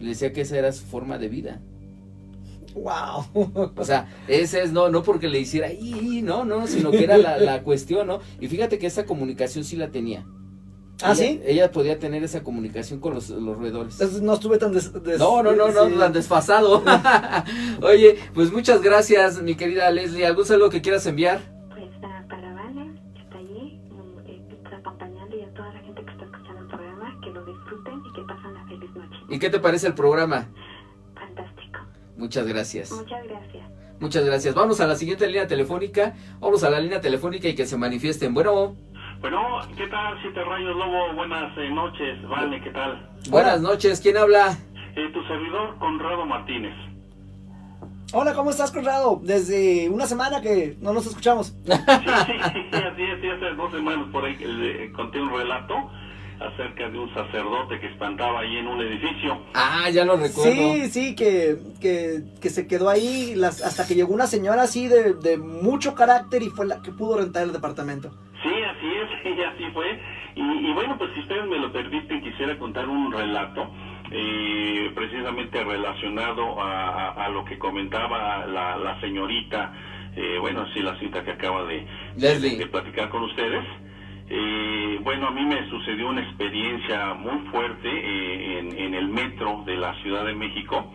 le decía que esa era su forma de vida. Wow. O sea, ese es no, no porque le hiciera, y, no, no, sino que era la, cuestión, ¿no? Y fíjate que esa comunicación sí la tenía. ¿Ah, sí? Ella podía tener esa comunicación con los, los roedores. no estuve tan des, No, no, no, no, tan desfasado. Oye, pues muchas gracias, mi querida Leslie. ¿Algún saludo que quieras enviar? Pues para Vale, que está allí, eh, está acompañando y a toda la gente que está escuchando el programa, que lo disfruten y que pasen una feliz noche. ¿Y qué te parece el programa? Muchas gracias. Muchas gracias. Muchas gracias. Vamos a la siguiente línea telefónica. Vamos a la línea telefónica y que se manifiesten. Bueno. Bueno, ¿qué tal? Siete Rayos Lobo, buenas eh, noches. Vale, ¿qué tal? Buenas noches, ¿quién habla? Eh, tu servidor, Conrado Martínez. Hola, ¿cómo estás, Conrado? Desde una semana que no nos escuchamos. Sí, sí, sí, así es, sí, hace dos semanas por ahí que le conté un relato acerca de un sacerdote que espantaba ahí en un edificio. Ah, ya lo recuerdo. Sí, sí, que, que, que se quedó ahí las, hasta que llegó una señora así de, de mucho carácter y fue la que pudo rentar el departamento. Sí, así es, y así fue. Y, y bueno, pues si ustedes me lo permiten, quisiera contar un relato eh, precisamente relacionado a, a- a lo que comentaba la, la señorita, eh, bueno, sí, la cita que acaba de platicar con ustedes. Eh, bueno, a mí me sucedió una experiencia muy fuerte eh, en, el metro de la Ciudad de México.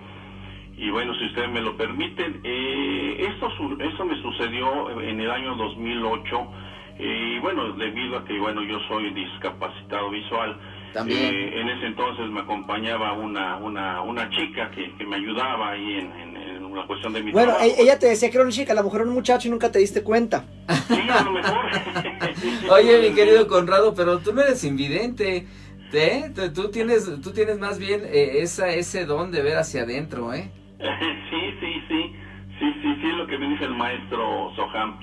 Y bueno, si ustedes me lo permiten, eh, esto, esto me sucedió en el año 2008. eh, y bueno, debido a que bueno, yo soy discapacitado visual, También. eh, en ese entonces me acompañaba una, una, una chica que, que me ayudaba ahí en, en, en una cuestión de mi Bueno, trabajo. e- ella te decía que era una chica, a lo mejor era un muchacho y nunca te diste cuenta. Sí, a lo mejor. Oye, mi querido Conrado, pero tú no eres invidente. ¿eh? Tú- Tú tienes, tú tienes más bien eh, esa, ese don de ver hacia adentro, ¿eh? Sí, sí, sí, sí, sí, sí, lo que me dice el maestro Soham.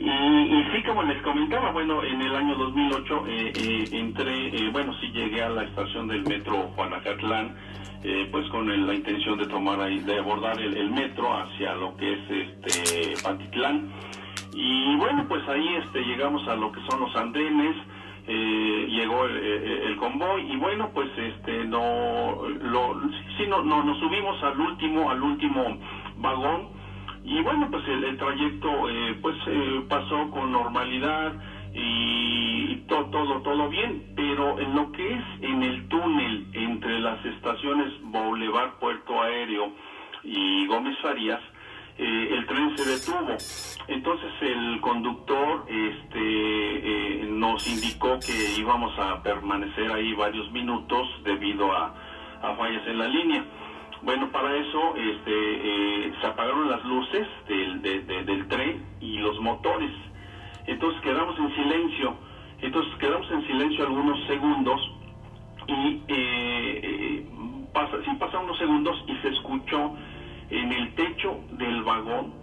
Y, y sí, como les comentaba, bueno, en el año 2008 eh, eh, entré, eh, bueno, sí llegué a la estación del metro Juanacatlán, eh, pues con el- la intención de tomar ahí, de abordar el, metro hacia lo que es este Pantitlán. Y bueno, pues ahí este, llegamos a lo que son los andenes, eh, llegó el, el- el convoy y bueno, pues este no, lo, sí, no, no, nos subimos al último, al último vagón y bueno, pues el, el trayecto eh, pues eh, pasó con normalidad y to- todo, todo bien, pero en lo que es en el túnel entre las estaciones Boulevard Puerto Aéreo y Gómez Farías, eh, el tren se detuvo. Entonces el conductor este, eh, nos indicó que íbamos a permanecer ahí varios minutos debido a, a fallas en la línea. Bueno, para eso este, eh, se apagaron las luces del, de- de- del tren y los motores. Entonces quedamos en silencio. Entonces quedamos en silencio algunos segundos y eh, eh, pasa, sí pasaron unos segundos y se escuchó en el techo del vagón,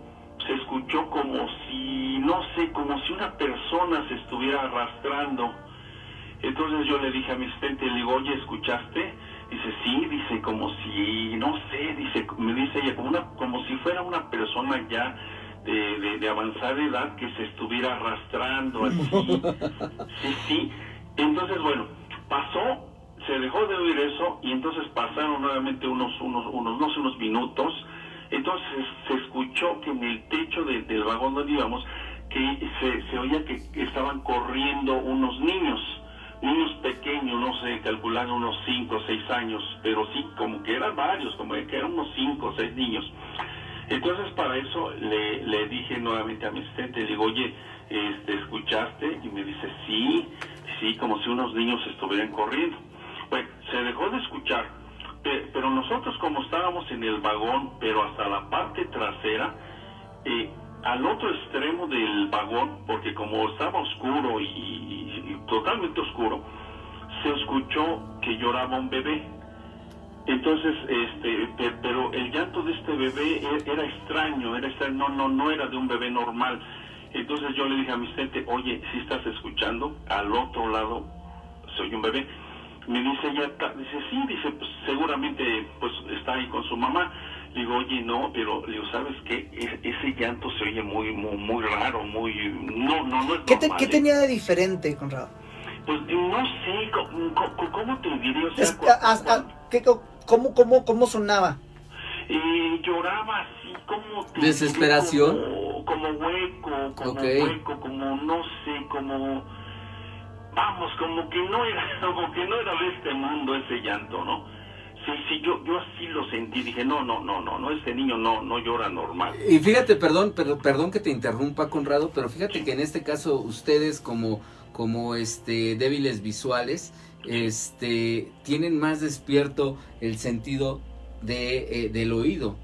se escuchó como si, no sé, como si una persona se estuviera arrastrando. Entonces yo le dije a mi asistente, le digo, oye, ¿escuchaste? Dice, sí, dice, como si, no sé, dice, me dice ella, como, una, como si fuera una persona ya de, de, de avanzada edad que se estuviera arrastrando así. Sí, sí. Entonces, bueno, pasó, se dejó de oír eso y entonces pasaron nuevamente unos, unos, unos, no sé, unos minutos. Entonces se escuchó que en el techo de- del vagón donde íbamos, que se, se oía que estaban corriendo unos niños, niños pequeños, no sé, calculando unos 5 o 6 años, pero sí, como que eran varios, como que eran unos 5 o 6 niños. Entonces para eso le, dije nuevamente a mi asistente, le digo, oye, este, ¿escuchaste? Y me dice, sí, sí, como si unos niños estuvieran corriendo. Bueno, se dejó de escuchar, pe- pero nosotros como estábamos en el vagón, pero hasta la parte trasera, eh, al otro extremo del vagón, porque como estaba oscuro y, totalmente oscuro, se escuchó que lloraba un bebé. Entonces, este, pe- pero el llanto de este bebé e- era extraño, era extraño, no, no, no era de un bebé normal. Entonces yo le dije a mi asistente, oye, si estás escuchando, al otro lado se oye un bebé. Me dice ella, dice, sí, dice, pues seguramente pues está ahí con su mamá. Digo, oye, no, pero le digo, ¿sabes qué? Es- ese llanto se oye muy, muy, muy raro, muy, no, no, no es ¿Qué, te- normal, qué ¿eh? tenía de diferente, Conrado? Pues no sé, co- ¿cómo, te diría? O sea, Es- cu- a- a- a- ¿qué- cómo, cómo, ¿Cómo sonaba? Eh, lloraba así como te ¿Desesperación? como, como hueco como hueco como no sé como vamos como que no era como que no era de este mundo ese llanto no sí sí yo yo así lo sentí dije no no no no no este niño no no llora normal Y fíjate, perdón, pero, perdón que te interrumpa, Conrado, pero fíjate que en este caso ustedes como, como este débiles visuales, este tienen más despierto el sentido de, eh, del oído.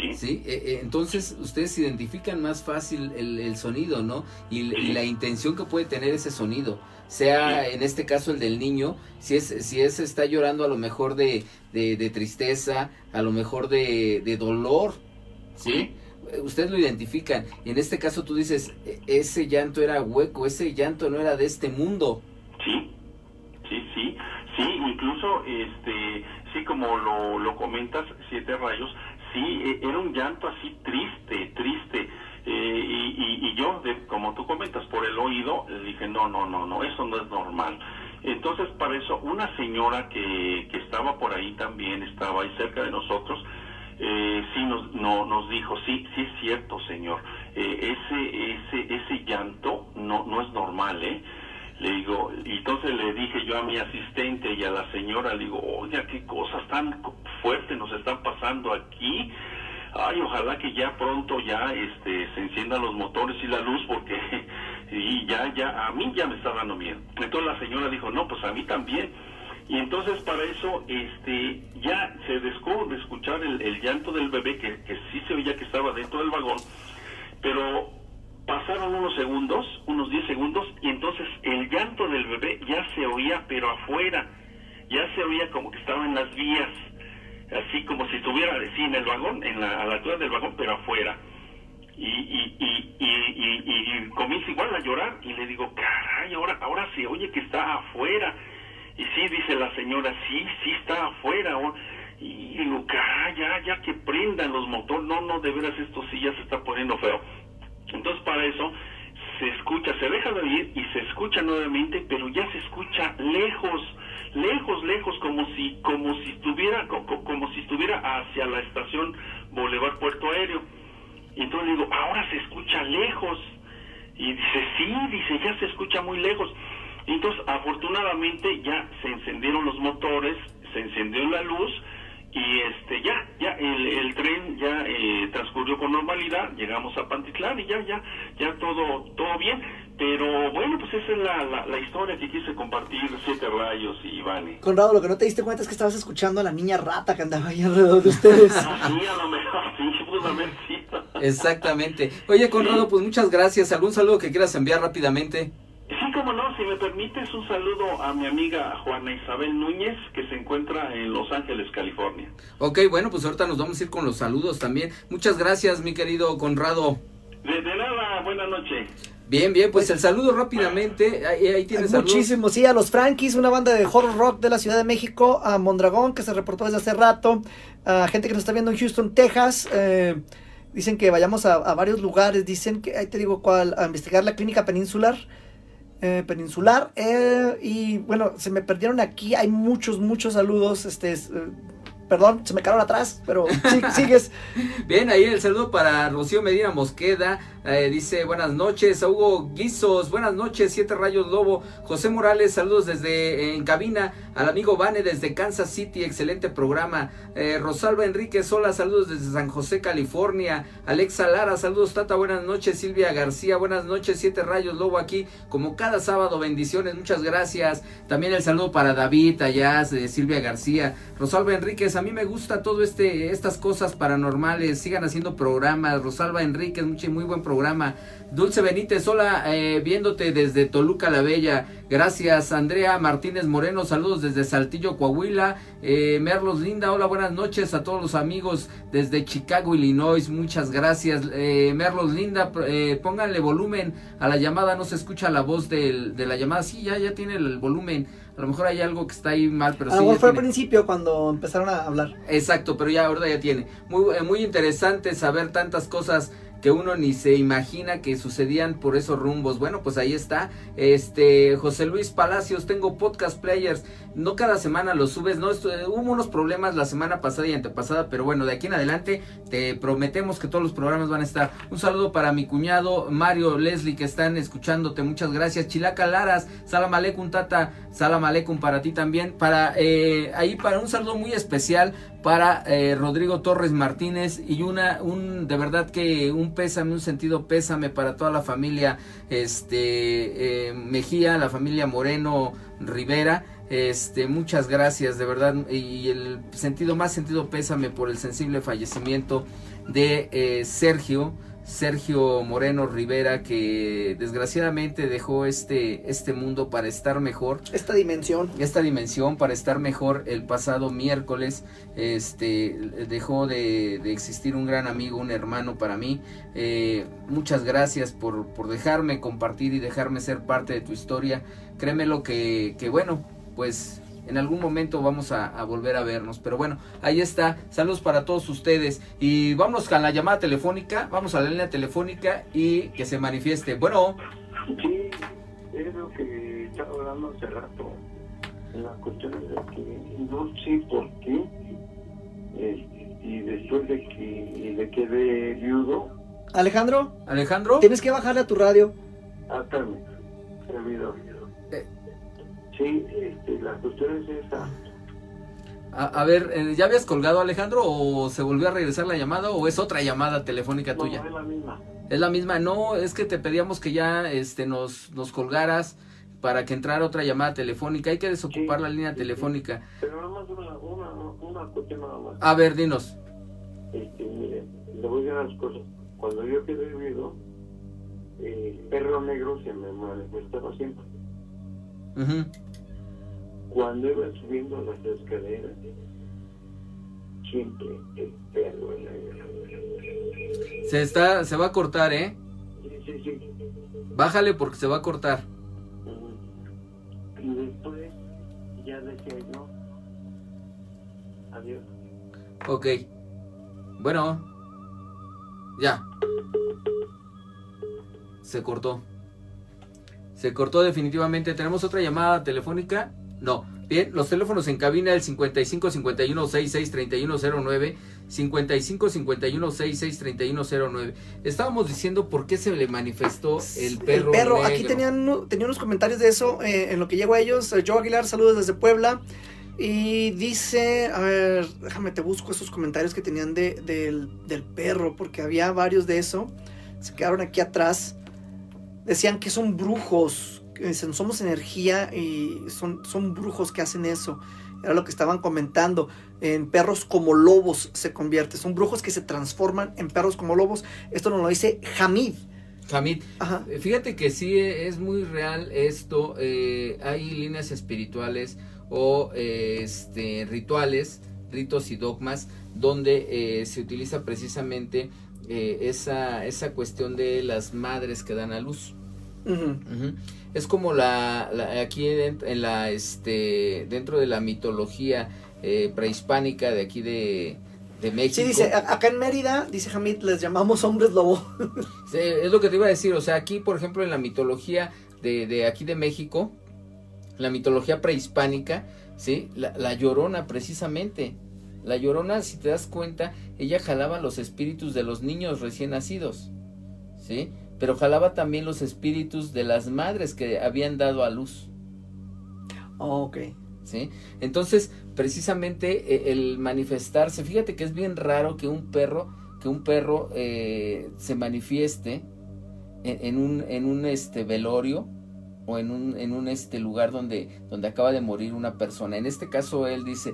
Sí ¿sí? Eh, eh, entonces ustedes identifican más fácil el, el sonido, ¿no? Y, y la intención que puede tener ese sonido. Sea en este caso el del niño, si es, si es está llorando a lo mejor de, de, de tristeza, a lo mejor de, de dolor, ¿sí? Eh, Ustedes lo identifican. Y en este caso tú dices, "E- ese llanto era hueco, ese llanto no era de este mundo. Sí, sí, sí, sí, incluso, este, sí, como lo, lo comentas, Siete Rayos, sí, eh, era un llanto así triste, triste, eh, y, y, y yo, de, como tú comentas, por el oído, le dije, no, no, no, no, eso no es normal. Entonces, para eso, una señora que, que estaba por ahí también, estaba ahí cerca de nosotros, eh, sí nos, no, nos dijo, sí, sí es cierto, señor, eh, ese, ese, ese llanto no, no es normal, ¿eh? Le digo, y entonces le dije yo a mi asistente y a la señora, le digo, oiga, qué cosas tan fuertes nos están pasando aquí. Ay, ojalá que ya pronto ya este, se enciendan los motores y la luz porque y ya, ya, a mí ya me está dando miedo. Entonces la señora dijo, no, pues a mí también. Y entonces para eso este, ya se dejó de escuchar el, el llanto del bebé, que, que sí se oía que estaba dentro del vagón, pero pasaron unos segundos, unos 10 segundos, y entonces el llanto del bebé ya se oía, pero afuera, ya se oía como que estaba en las vías, así como si estuviera sí, en el vagón, en la, a la altura del vagón, pero afuera. Y, y, y, y, y, comienza igual a llorar, y le digo, caray, ahora, ahora se oye que está afuera. Y sí, dice la señora, sí, sí está afuera. Y digo, caray, ya, ya que prendan los motores. No, no, de veras esto sí ya se está poniendo feo. Entonces para eso se escucha, se deja de oír y se escucha nuevamente, pero ya se escucha lejos, lejos, lejos, como si, como si estuviera, co- co- como si estuviera hacia la estación Boulevard Puerto Aéreo. Y entonces digo, ahora se escucha lejos. Y dice, sí, dice, ya se escucha muy lejos. Y entonces, afortunadamente, ya se encendieron los motores, se encendió la luz y este ya, ya el, el tren ya eh, transcurrió con normalidad, llegamos a Pantitlán y ya, ya, ya todo, todo bien. Pero bueno, pues esa es la, la, la historia que quise compartir, Siete Rayos y Ivane. Conrado, lo que no te diste cuenta es que estabas escuchando a la niña rata que andaba ahí alrededor de ustedes. Ah, sí, a lo mejor, sí, justamente sí. Exactamente. Oye, Conrado, pues muchas gracias. ¿Algún saludo que quieras enviar rápidamente? Sí, como no, si me permites un saludo a mi amiga Juana Isabel Núñez, que se encuentra en Los Ángeles, California. Ok, bueno, pues ahorita nos vamos a ir con los saludos también. Muchas gracias, mi querido Conrado. De, de nada, buena noche. Bien, bien, pues el saludo rápidamente. Ahí, ahí tienes. Muchísimo, sí, a los Frankies, una banda de horror rock de la Ciudad de México, a Mondragón, que se reportó desde hace rato, a gente que nos está viendo en Houston, Texas, eh, dicen que vayamos a, a varios lugares, dicen que, ahí te digo cuál, a investigar la clínica peninsular, eh, peninsular, eh, y bueno, se me perdieron aquí, hay muchos, muchos saludos, este, es, eh, perdón, se me quedaron atrás, pero sí, sigues. Bien, ahí el saludo para Rocío Medina Mosqueda. Eh, dice buenas noches. A Hugo Guizos, buenas noches. Siete Rayos Lobo. José Morales, saludos desde en cabina. Al amigo Vane desde Kansas City, excelente programa. Eh, Rosalba Enríquez, hola, saludos desde San José, California. Alexa Lara, saludos Tata, buenas noches. Silvia García, buenas noches. Siete Rayos Lobo aquí, como cada sábado, bendiciones, muchas gracias. También el saludo para David, allá de Silvia García. Rosalba Enríquez, a mí me gusta todo este, estas cosas paranormales. Sigan haciendo programas. Rosalba Enríquez, mucho, muy buen programa. Dulce Benítez, hola, eh, viéndote desde Toluca la Bella. Gracias, Andrea Martínez Moreno, saludos desde Saltillo, Coahuila. Eh, Merlos Linda, hola, buenas noches a todos los amigos desde Chicago, Illinois. Muchas gracias. Eh, Merlos Linda, eh, pónganle volumen a la llamada, no se escucha la voz del, de la llamada. Sí, ya, ya tiene el volumen. A lo mejor hay algo que está ahí mal, pero A sí. lo mejor ya fue al principio cuando empezaron a hablar. Exacto, pero ya ahorita ya tiene. Muy, eh, muy interesante saber tantas cosas que uno ni se imagina que sucedían por esos rumbos. Bueno, pues ahí está. Este, José Luis Palacios, tengo podcast players. No cada semana los subes, no Esto- eh, hubo unos problemas la semana pasada y antepasada, pero bueno, de aquí en adelante te prometemos que todos los programas van a estar. Un saludo para mi cuñado Mario Leslie que están escuchándote. Muchas gracias. Chilaca Laras, Salam Aleikum Tata, Salam Aleikum para ti también. Para eh, ahí para un saludo muy especial para eh, Rodrigo Torres Martínez y una un de verdad que un pésame, un sentido pésame para toda la familia este eh, Mejía, la familia Moreno Rivera. Este, muchas gracias, de verdad, y el sentido más sentido pésame por el sensible fallecimiento de eh, Sergio, Sergio Moreno Rivera que desgraciadamente dejó este, este mundo para estar mejor. Esta dimensión. Esta dimensión para estar mejor el pasado miércoles. Este dejó de, de existir un gran amigo, un hermano para mí. Eh, muchas gracias por, por dejarme compartir y dejarme ser parte de tu historia. Créeme lo que, que bueno, pues en algún momento vamos a, volver a vernos. Pero bueno, ahí está. Saludos para todos ustedes. Y vamos a la llamada telefónica. Vamos a la línea telefónica y que se manifieste. Bueno. Sí, es lo que estaba hablando hace rato. La cuestión es de que no sé por qué. Eh, y después de que le quedé viudo. Alejandro. Alejandro. Tienes que bajarle a tu radio. Ah, permítame. Sí, este, la cuestión es esa. A, ver, eh, ¿ya habías colgado Alejandro o se volvió a regresar la llamada o es otra llamada telefónica tuya? No, es la misma. Es la misma, no, es que te pedíamos que ya este, nos, nos colgaras para que entrara otra llamada telefónica. Hay que desocupar la línea telefónica. Pero nada más una, una, una cuestión nada más. A ver, dinos. Este, mire, le voy a decir las cosas. Cuando yo quedé vivido, el perro negro se me manifestaba siempre. Cuando iba subiendo las escaleras, siempre el perro Se está, se va a cortar, ¿eh? Sí, sí, sí. Bájale porque se va a cortar. Y después ya decía yo, adiós. Ok. Bueno. Ya. Se cortó. Se cortó definitivamente. ¿Tenemos otra llamada telefónica? No. Bien, los teléfonos en cabina el 55 51 66 3109 55 51 66 3109. Estábamos diciendo por qué se le manifestó el perro. El perro, aquí tenían, tenían unos comentarios de eso eh, en lo que llego a ellos. Joe Aguilar, saludos desde Puebla. Y dice, a ver, déjame te busco esos comentarios que tenían de, del, del perro, porque había varios de eso. Se quedaron aquí atrás decían que son brujos, somos energía y son, son brujos que hacen eso. Era lo que estaban comentando. En perros como lobos se convierte. Son brujos que se transforman en perros como lobos. Esto nos lo dice Hamid. Hamid, eh, fíjate que sí es muy real esto. Eh, hay líneas espirituales o eh, este, rituales, ritos y dogmas donde se utiliza precisamente esa, esa cuestión de las madres que dan a luz. Es como la, aquí en, la este dentro de la mitología eh, prehispánica de aquí de, México. Sí, dice, acá en Mérida, dice Hamid, les llamamos hombres lobo. es lo que te iba a decir, o sea, aquí, por ejemplo, en la mitología de, de aquí de México, la mitología prehispánica, ¿sí? La, la, llorona, precisamente. La llorona, si te das cuenta, ella jalaba los espíritus de los niños recién nacidos, ¿sí? Pero jalaba también los espíritus de las madres que habían dado a luz. Oh, ok. ¿Sí? Entonces, precisamente e, el manifestarse, fíjate que es bien raro que un perro, que un perro eh, se manifieste en, un, en un este velorio o en un, en un este lugar donde, donde acaba de morir una persona. En este caso él dice,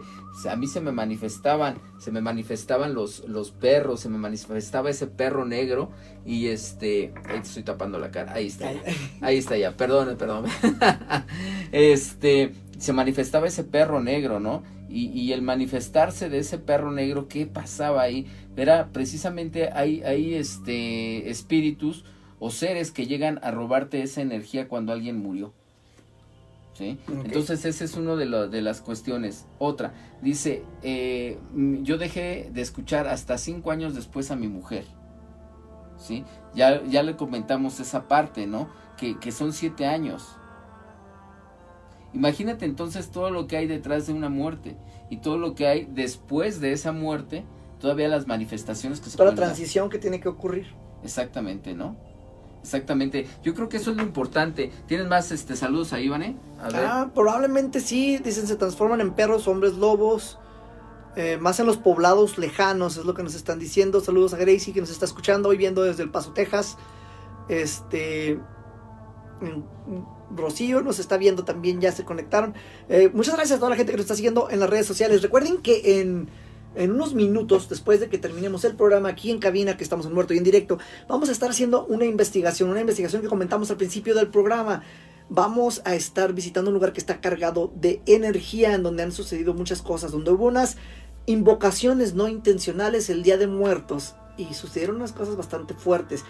a mí se me manifestaban, se me manifestaban los, los perros, se me manifestaba ese perro negro y este, ahí estoy tapando la cara, ahí está, ahí está ya, perdón, perdón. este, se manifestaba ese perro negro, ¿no? Y, y, el manifestarse de ese perro negro, ¿qué pasaba ahí? Era precisamente hay, hay este, espíritus o seres que llegan a robarte esa energía cuando alguien murió. ¿Sí? Entonces esa es una de, de, las cuestiones. Otra, dice, eh, yo dejé de escuchar hasta cinco años después a mi mujer. ¿Sí? Ya, ya le comentamos esa parte, ¿no? Que, que son siete años. Imagínate entonces todo lo que hay detrás de una muerte y todo lo que hay después de esa muerte, todavía las manifestaciones que se Toda la transición que tiene que ocurrir. Exactamente, ¿no? Exactamente. Yo creo que eso es lo importante. ¿Tienes más este saludos ahí, Vane? Ah, probablemente sí. Dicen se transforman en perros, hombres lobos. Eh, más en los poblados lejanos, es lo que nos están diciendo. Saludos a Gracie que nos está escuchando hoy viendo desde El Paso, Texas. Este. Rocío nos está viendo también, ya se conectaron. Eh, muchas gracias a toda la gente que nos está siguiendo en las redes sociales. Recuerden que en en unos minutos, después de que terminemos el programa aquí en cabina, que estamos en muerto y en directo, vamos a estar haciendo una investigación, una investigación que comentamos al principio del programa. Vamos a estar visitando un lugar que está cargado de energía, en donde han sucedido muchas cosas, donde hubo unas invocaciones no intencionales el Día de Muertos y sucedieron unas cosas bastante fuertes.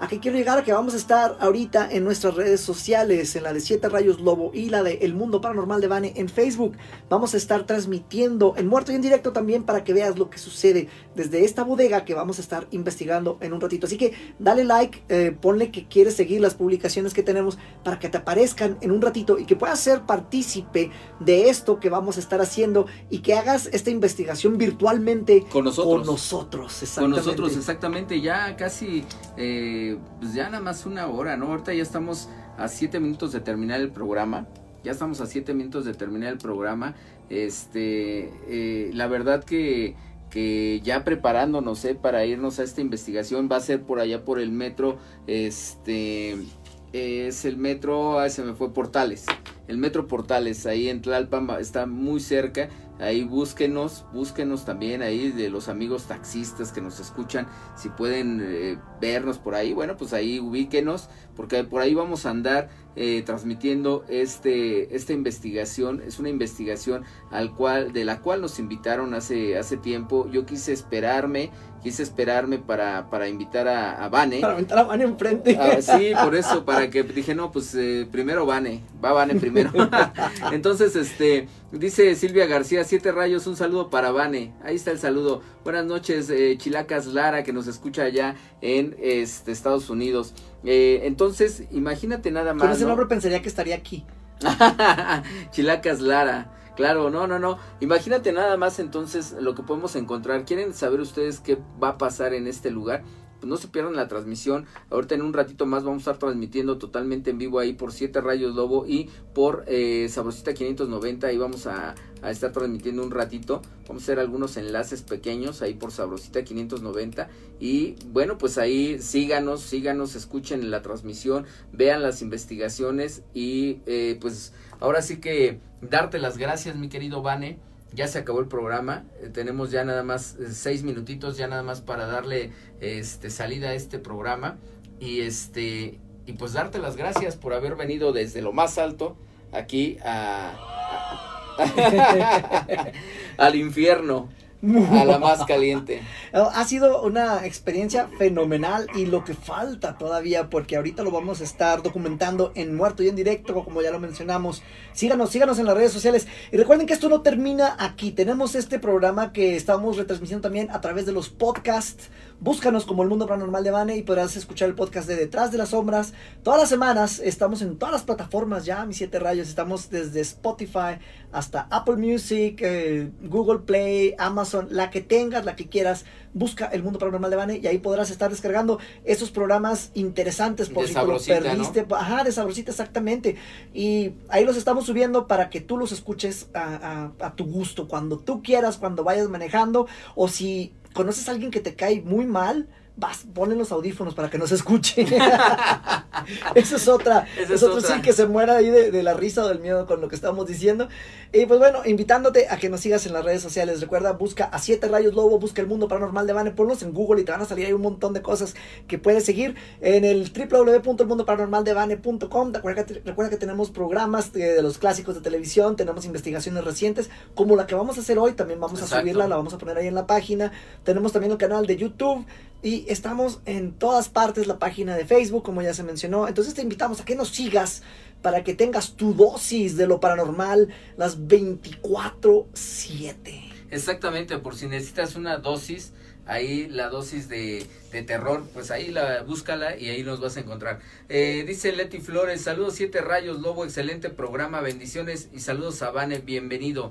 ¿A qué quiero llegar? Que vamos a estar ahorita en nuestras redes sociales, en la de Siete Rayos Lobo y la de El Mundo Paranormal de Bane en Facebook. Vamos a estar transmitiendo en muerto y en directo también para que veas lo que sucede desde esta bodega que vamos a estar investigando en un ratito. Así que dale like, eh, ponle que quieres seguir las publicaciones que tenemos para que te aparezcan en un ratito y que puedas ser partícipe de esto que vamos a estar haciendo y que hagas esta investigación virtualmente Con nosotros. Con nosotros, Con exactamente. nosotros, exactamente, ya casi, eh, pues ya nada más una hora, ¿no? Ahorita ya estamos a siete minutos de terminar el programa. Ya estamos a siete minutos de terminar el programa. Este, eh, la verdad que, que ya preparándonos, ¿eh? Para irnos a esta investigación, va a ser por allá por el metro, este, es el metro, se me fue Portales. El metro Portales, ahí en Tlalpan, está muy cerca. Ahí búsquenos, búsquenos también ahí de los amigos taxistas que nos escuchan. Si pueden eh, vernos por ahí, bueno, pues ahí ubíquenos, porque por ahí vamos a andar eh, transmitiendo este, esta investigación. Es una investigación al cual, de la cual nos invitaron hace, hace tiempo. Yo quise esperarme, quise esperarme para, para invitar a, a Vane. Para aventar la mano enfrente. Ah, sí, por eso, para que dije, no, pues eh, primero Vane, va Vane primero. Entonces, este, dice Silvia García, siete rayos, un saludo para Vane. Ahí está el saludo. Buenas noches, eh, Chilacas Lara, que nos escucha allá en este, Estados Unidos. Eh, entonces, imagínate nada Con más. ese ¿no? nombre pensaría que estaría aquí. Chilacas Lara. Claro, no, no, no. Imagínate nada más entonces lo que podemos encontrar. ¿Quieren saber ustedes qué va a pasar en este lugar? Pues no se pierdan la transmisión. Ahorita en un ratito más vamos a estar transmitiendo totalmente en vivo ahí por 7 Rayos Lobo y por eh, Sabrosita 590. Ahí vamos a, estar transmitiendo un ratito. Vamos a hacer algunos enlaces pequeños ahí por Sabrosita 590. Y bueno, pues ahí síganos, síganos, escuchen la transmisión, vean las investigaciones y eh, pues ahora sí que darte las gracias, mi querido Vane. Ya se acabó el programa, eh, tenemos ya nada más eh, seis minutitos, ya nada más para darle este salida a este programa. Y este y pues darte las gracias por haber venido desde lo más alto aquí a, al infierno, a la más caliente. Ha sido una experiencia fenomenal y lo que falta todavía, porque ahorita lo vamos a estar documentando en muerto y en directo, como ya lo mencionamos. Síganos, síganos en las redes sociales. Y recuerden que esto no termina aquí. Tenemos este programa que estamos retransmitiendo también a través de los podcasts. Búscanos como El Mundo Paranormal de Vane y podrás escuchar el podcast de Detrás de las Sombras. Todas las semanas estamos en todas las plataformas ya, mis siete rayos. Estamos desde Spotify hasta Apple Music, eh, Google Play, Amazon, la que tengas, la que quieras. Busca El Mundo Paranormal de Vane y ahí podrás estar descargando esos programas interesantes por De si te lo Sabrosita, ¿no? perdiste. Ajá, de sabrosita, exactamente. Y ahí los estamos subiendo para que tú los escuches a, a- a tu gusto, cuando tú quieras, cuando vayas manejando, o si conoces a alguien que te cae muy mal, vas, ponle los audífonos para que no se escuche. Esa es otra. Esa es otro otra. sí que se muera ahí de, de la risa o del miedo con lo que estamos diciendo. Y pues bueno, invitándote a que nos sigas en las redes sociales. Recuerda, busca a Siete Rayos Lobo, busca el mundo paranormal de Vane, ponlos en Google y te van a salir ahí un montón de cosas que puedes seguir en el www.elmundoparanormaldevane.com. Recuerda, que- recuerda que tenemos programas de, de los clásicos de televisión, tenemos investigaciones recientes, como la que vamos a hacer hoy, también vamos Exacto. a subirla, la vamos a poner ahí en la página. Tenemos también el canal de YouTube y estamos en todas partes, la página de Facebook, como ya se mencionó. Entonces te invitamos a que nos sigas para que tengas tu dosis de lo paranormal las 24/7. Exactamente, por si necesitas una dosis, ahí la dosis de, de terror, pues ahí la búscala y ahí nos vas a encontrar. Eh, dice Leti Flores, saludos siete rayos, Lobo, excelente programa, bendiciones y saludos a Vane, bienvenido.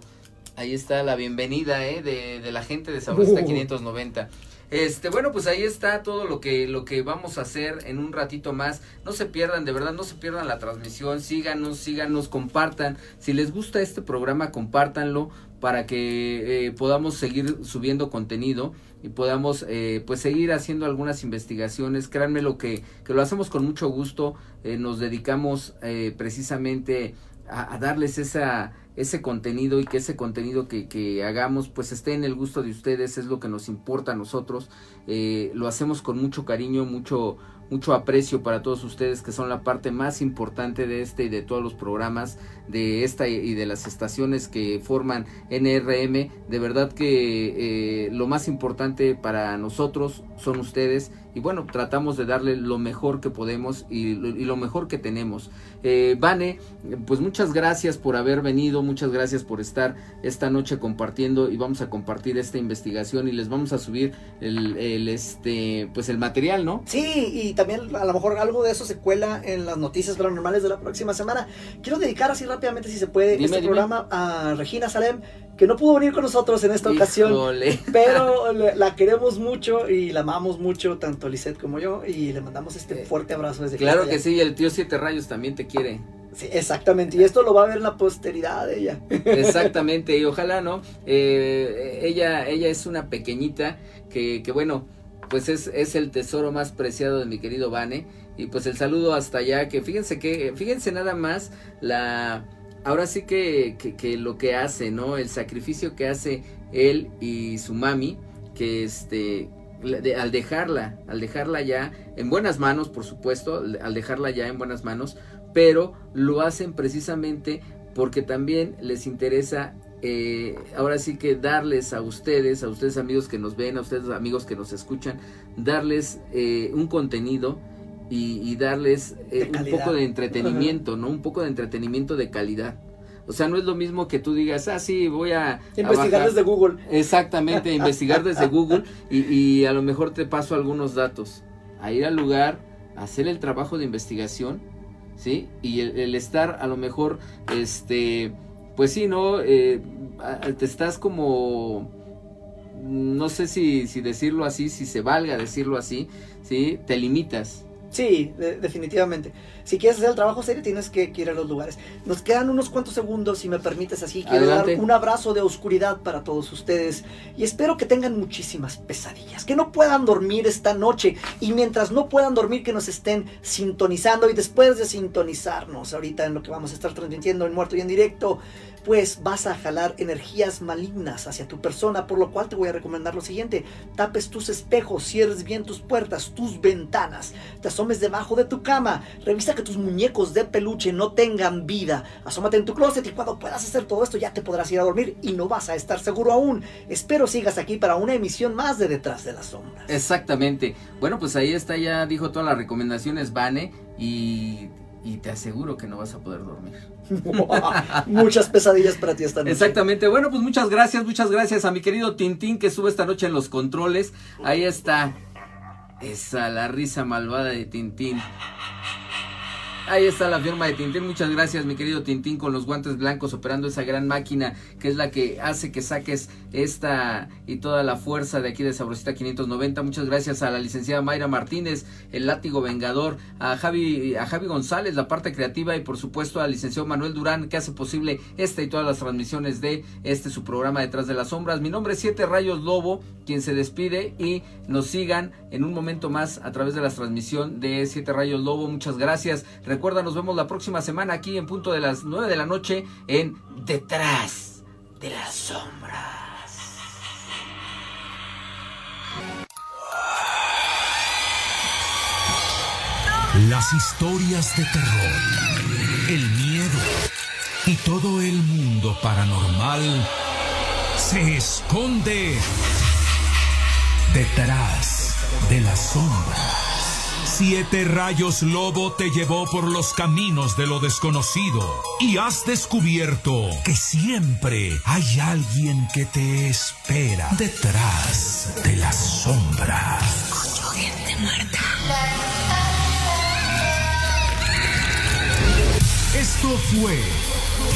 Ahí está la bienvenida eh, de, de la gente de Sabrosita Uh. 590. Este, bueno, pues ahí está todo lo que, lo que vamos a hacer en un ratito más. No se pierdan, de verdad, no se pierdan la transmisión. Síganos, síganos, compartan. Si les gusta este programa, compártanlo para que eh, podamos seguir subiendo contenido y podamos eh, pues seguir haciendo algunas investigaciones. Créanme lo que, lo hacemos con mucho gusto. Eh, nos dedicamos eh, precisamente a darles esa ese contenido y que ese contenido que, que, hagamos pues esté en el gusto de ustedes, es lo que nos importa a nosotros. Eh, lo hacemos con mucho cariño, mucho, mucho aprecio para todos ustedes que son la parte más importante de este y de todos los programas de esta y de las estaciones que forman NRM. De verdad que eh, lo más importante para nosotros son ustedes y bueno, tratamos de darle lo mejor que podemos y, lo mejor que tenemos. Eh, Vane, pues muchas gracias por haber venido, muchas gracias por estar esta noche compartiendo y vamos a compartir esta investigación y les vamos a subir el, el este pues el material, ¿no? Sí, y también a lo mejor algo de eso se cuela en las noticias paranormales de la próxima semana. Quiero dedicar así rápidamente, si se puede, este programa a Regina Salem, que no pudo venir con nosotros en esta ocasión, pero la queremos mucho y la amamos mucho, tanto Lisette como yo, y le mandamos este eh, fuerte abrazo desde Claro que sí, el tío Siete Rayos también te quiere. Sí, exactamente, y esto lo va a ver la posteridad de ella. Exactamente, y ojalá, ¿no? Eh, ella, ella es una pequeñita que, que bueno, pues es, es el tesoro más preciado de mi querido Vane, y pues el saludo hasta allá, que fíjense que, fíjense nada más la ahora sí que, que, lo que hace, ¿no? El sacrificio que hace él y su mami, que este, al dejarla, al dejarla ya en buenas manos, por supuesto, al dejarla ya en buenas manos, pero lo hacen precisamente porque también les interesa eh, ahora sí que darles a ustedes, a ustedes amigos que nos ven, a ustedes amigos que nos escuchan, darles eh, un contenido y, darles eh, un poco de entretenimiento, ¿no? Un poco de entretenimiento de calidad. O sea, no es lo mismo que tú digas, ah, sí, voy a... Investigar desde Google. Exactamente, investigar desde Google y, y, a lo mejor te paso algunos datos. A ir al lugar, hacer el trabajo de investigación, ¿sí? Y el, estar a lo mejor, este, pues sí, ¿no? Eh, te estás como no sé si, si decirlo así, si se valga decirlo así, ¿sí? Te limitas, Sí, definitivamente. Si quieres hacer el trabajo serio, tienes que, ir a los lugares. Nos quedan unos cuantos segundos, si me permites así. Quiero dar un abrazo de oscuridad para todos ustedes. Y espero que tengan muchísimas pesadillas, que no puedan dormir esta noche. Y mientras no puedan dormir, que nos estén sintonizando. Y después de sintonizarnos, ahorita en lo que vamos a estar transmitiendo en muerto y en directo, pues vas a jalar energías malignas hacia tu persona, por lo cual te voy a recomendar lo siguiente, tapes tus espejos, cierres bien tus puertas, tus ventanas, te asomes debajo de tu cama, revisa que tus muñecos de peluche no tengan vida, asómate en tu closet y cuando puedas hacer todo esto ya te podrás ir a dormir y no vas a estar seguro aún. Espero sigas aquí para una emisión más de Detrás de las Sombras. Exactamente. Bueno, pues ahí está, ya dijo todas las recomendaciones, Vane, y y te aseguro que no vas a poder dormir. Muchas pesadillas para ti esta noche. Exactamente. Bueno, pues muchas gracias, muchas gracias a mi querido Tintín que sube esta noche en los controles. Ahí está. Esa, la risa malvada de Tintín. Ahí está la firma de Tintín. Muchas gracias, mi querido Tintín, con los guantes blancos operando esa gran máquina que es la que hace que saques esta y toda la fuerza de aquí de Sabrosita 590. Muchas gracias a la licenciada Mayra Martínez, el látigo vengador, a Javi, a Javi González, la parte creativa y por supuesto al licenciado Manuel Durán que hace posible esta y todas las transmisiones de este su programa Detrás de las Sombras. Mi nombre es Siete Rayos Lobo, quien se despide y nos sigan en un momento más a través de la transmisión de Siete Rayos Lobo. Muchas gracias. Recuerda, nos vemos la próxima semana aquí en punto de las 9 de la noche en Detrás de las Sombras. Las historias de terror, el miedo y todo el mundo paranormal se esconde detrás de las sombras. Siete rayos lobo te llevó por los caminos de lo desconocido y has descubierto que siempre hay alguien que te espera detrás de las sombras. Escucho gente muerta. Esto fue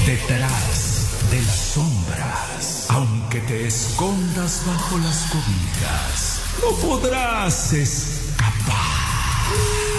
Detrás de las sombras. Aunque te escondas bajo las cobijas, no podrás estar Yeah.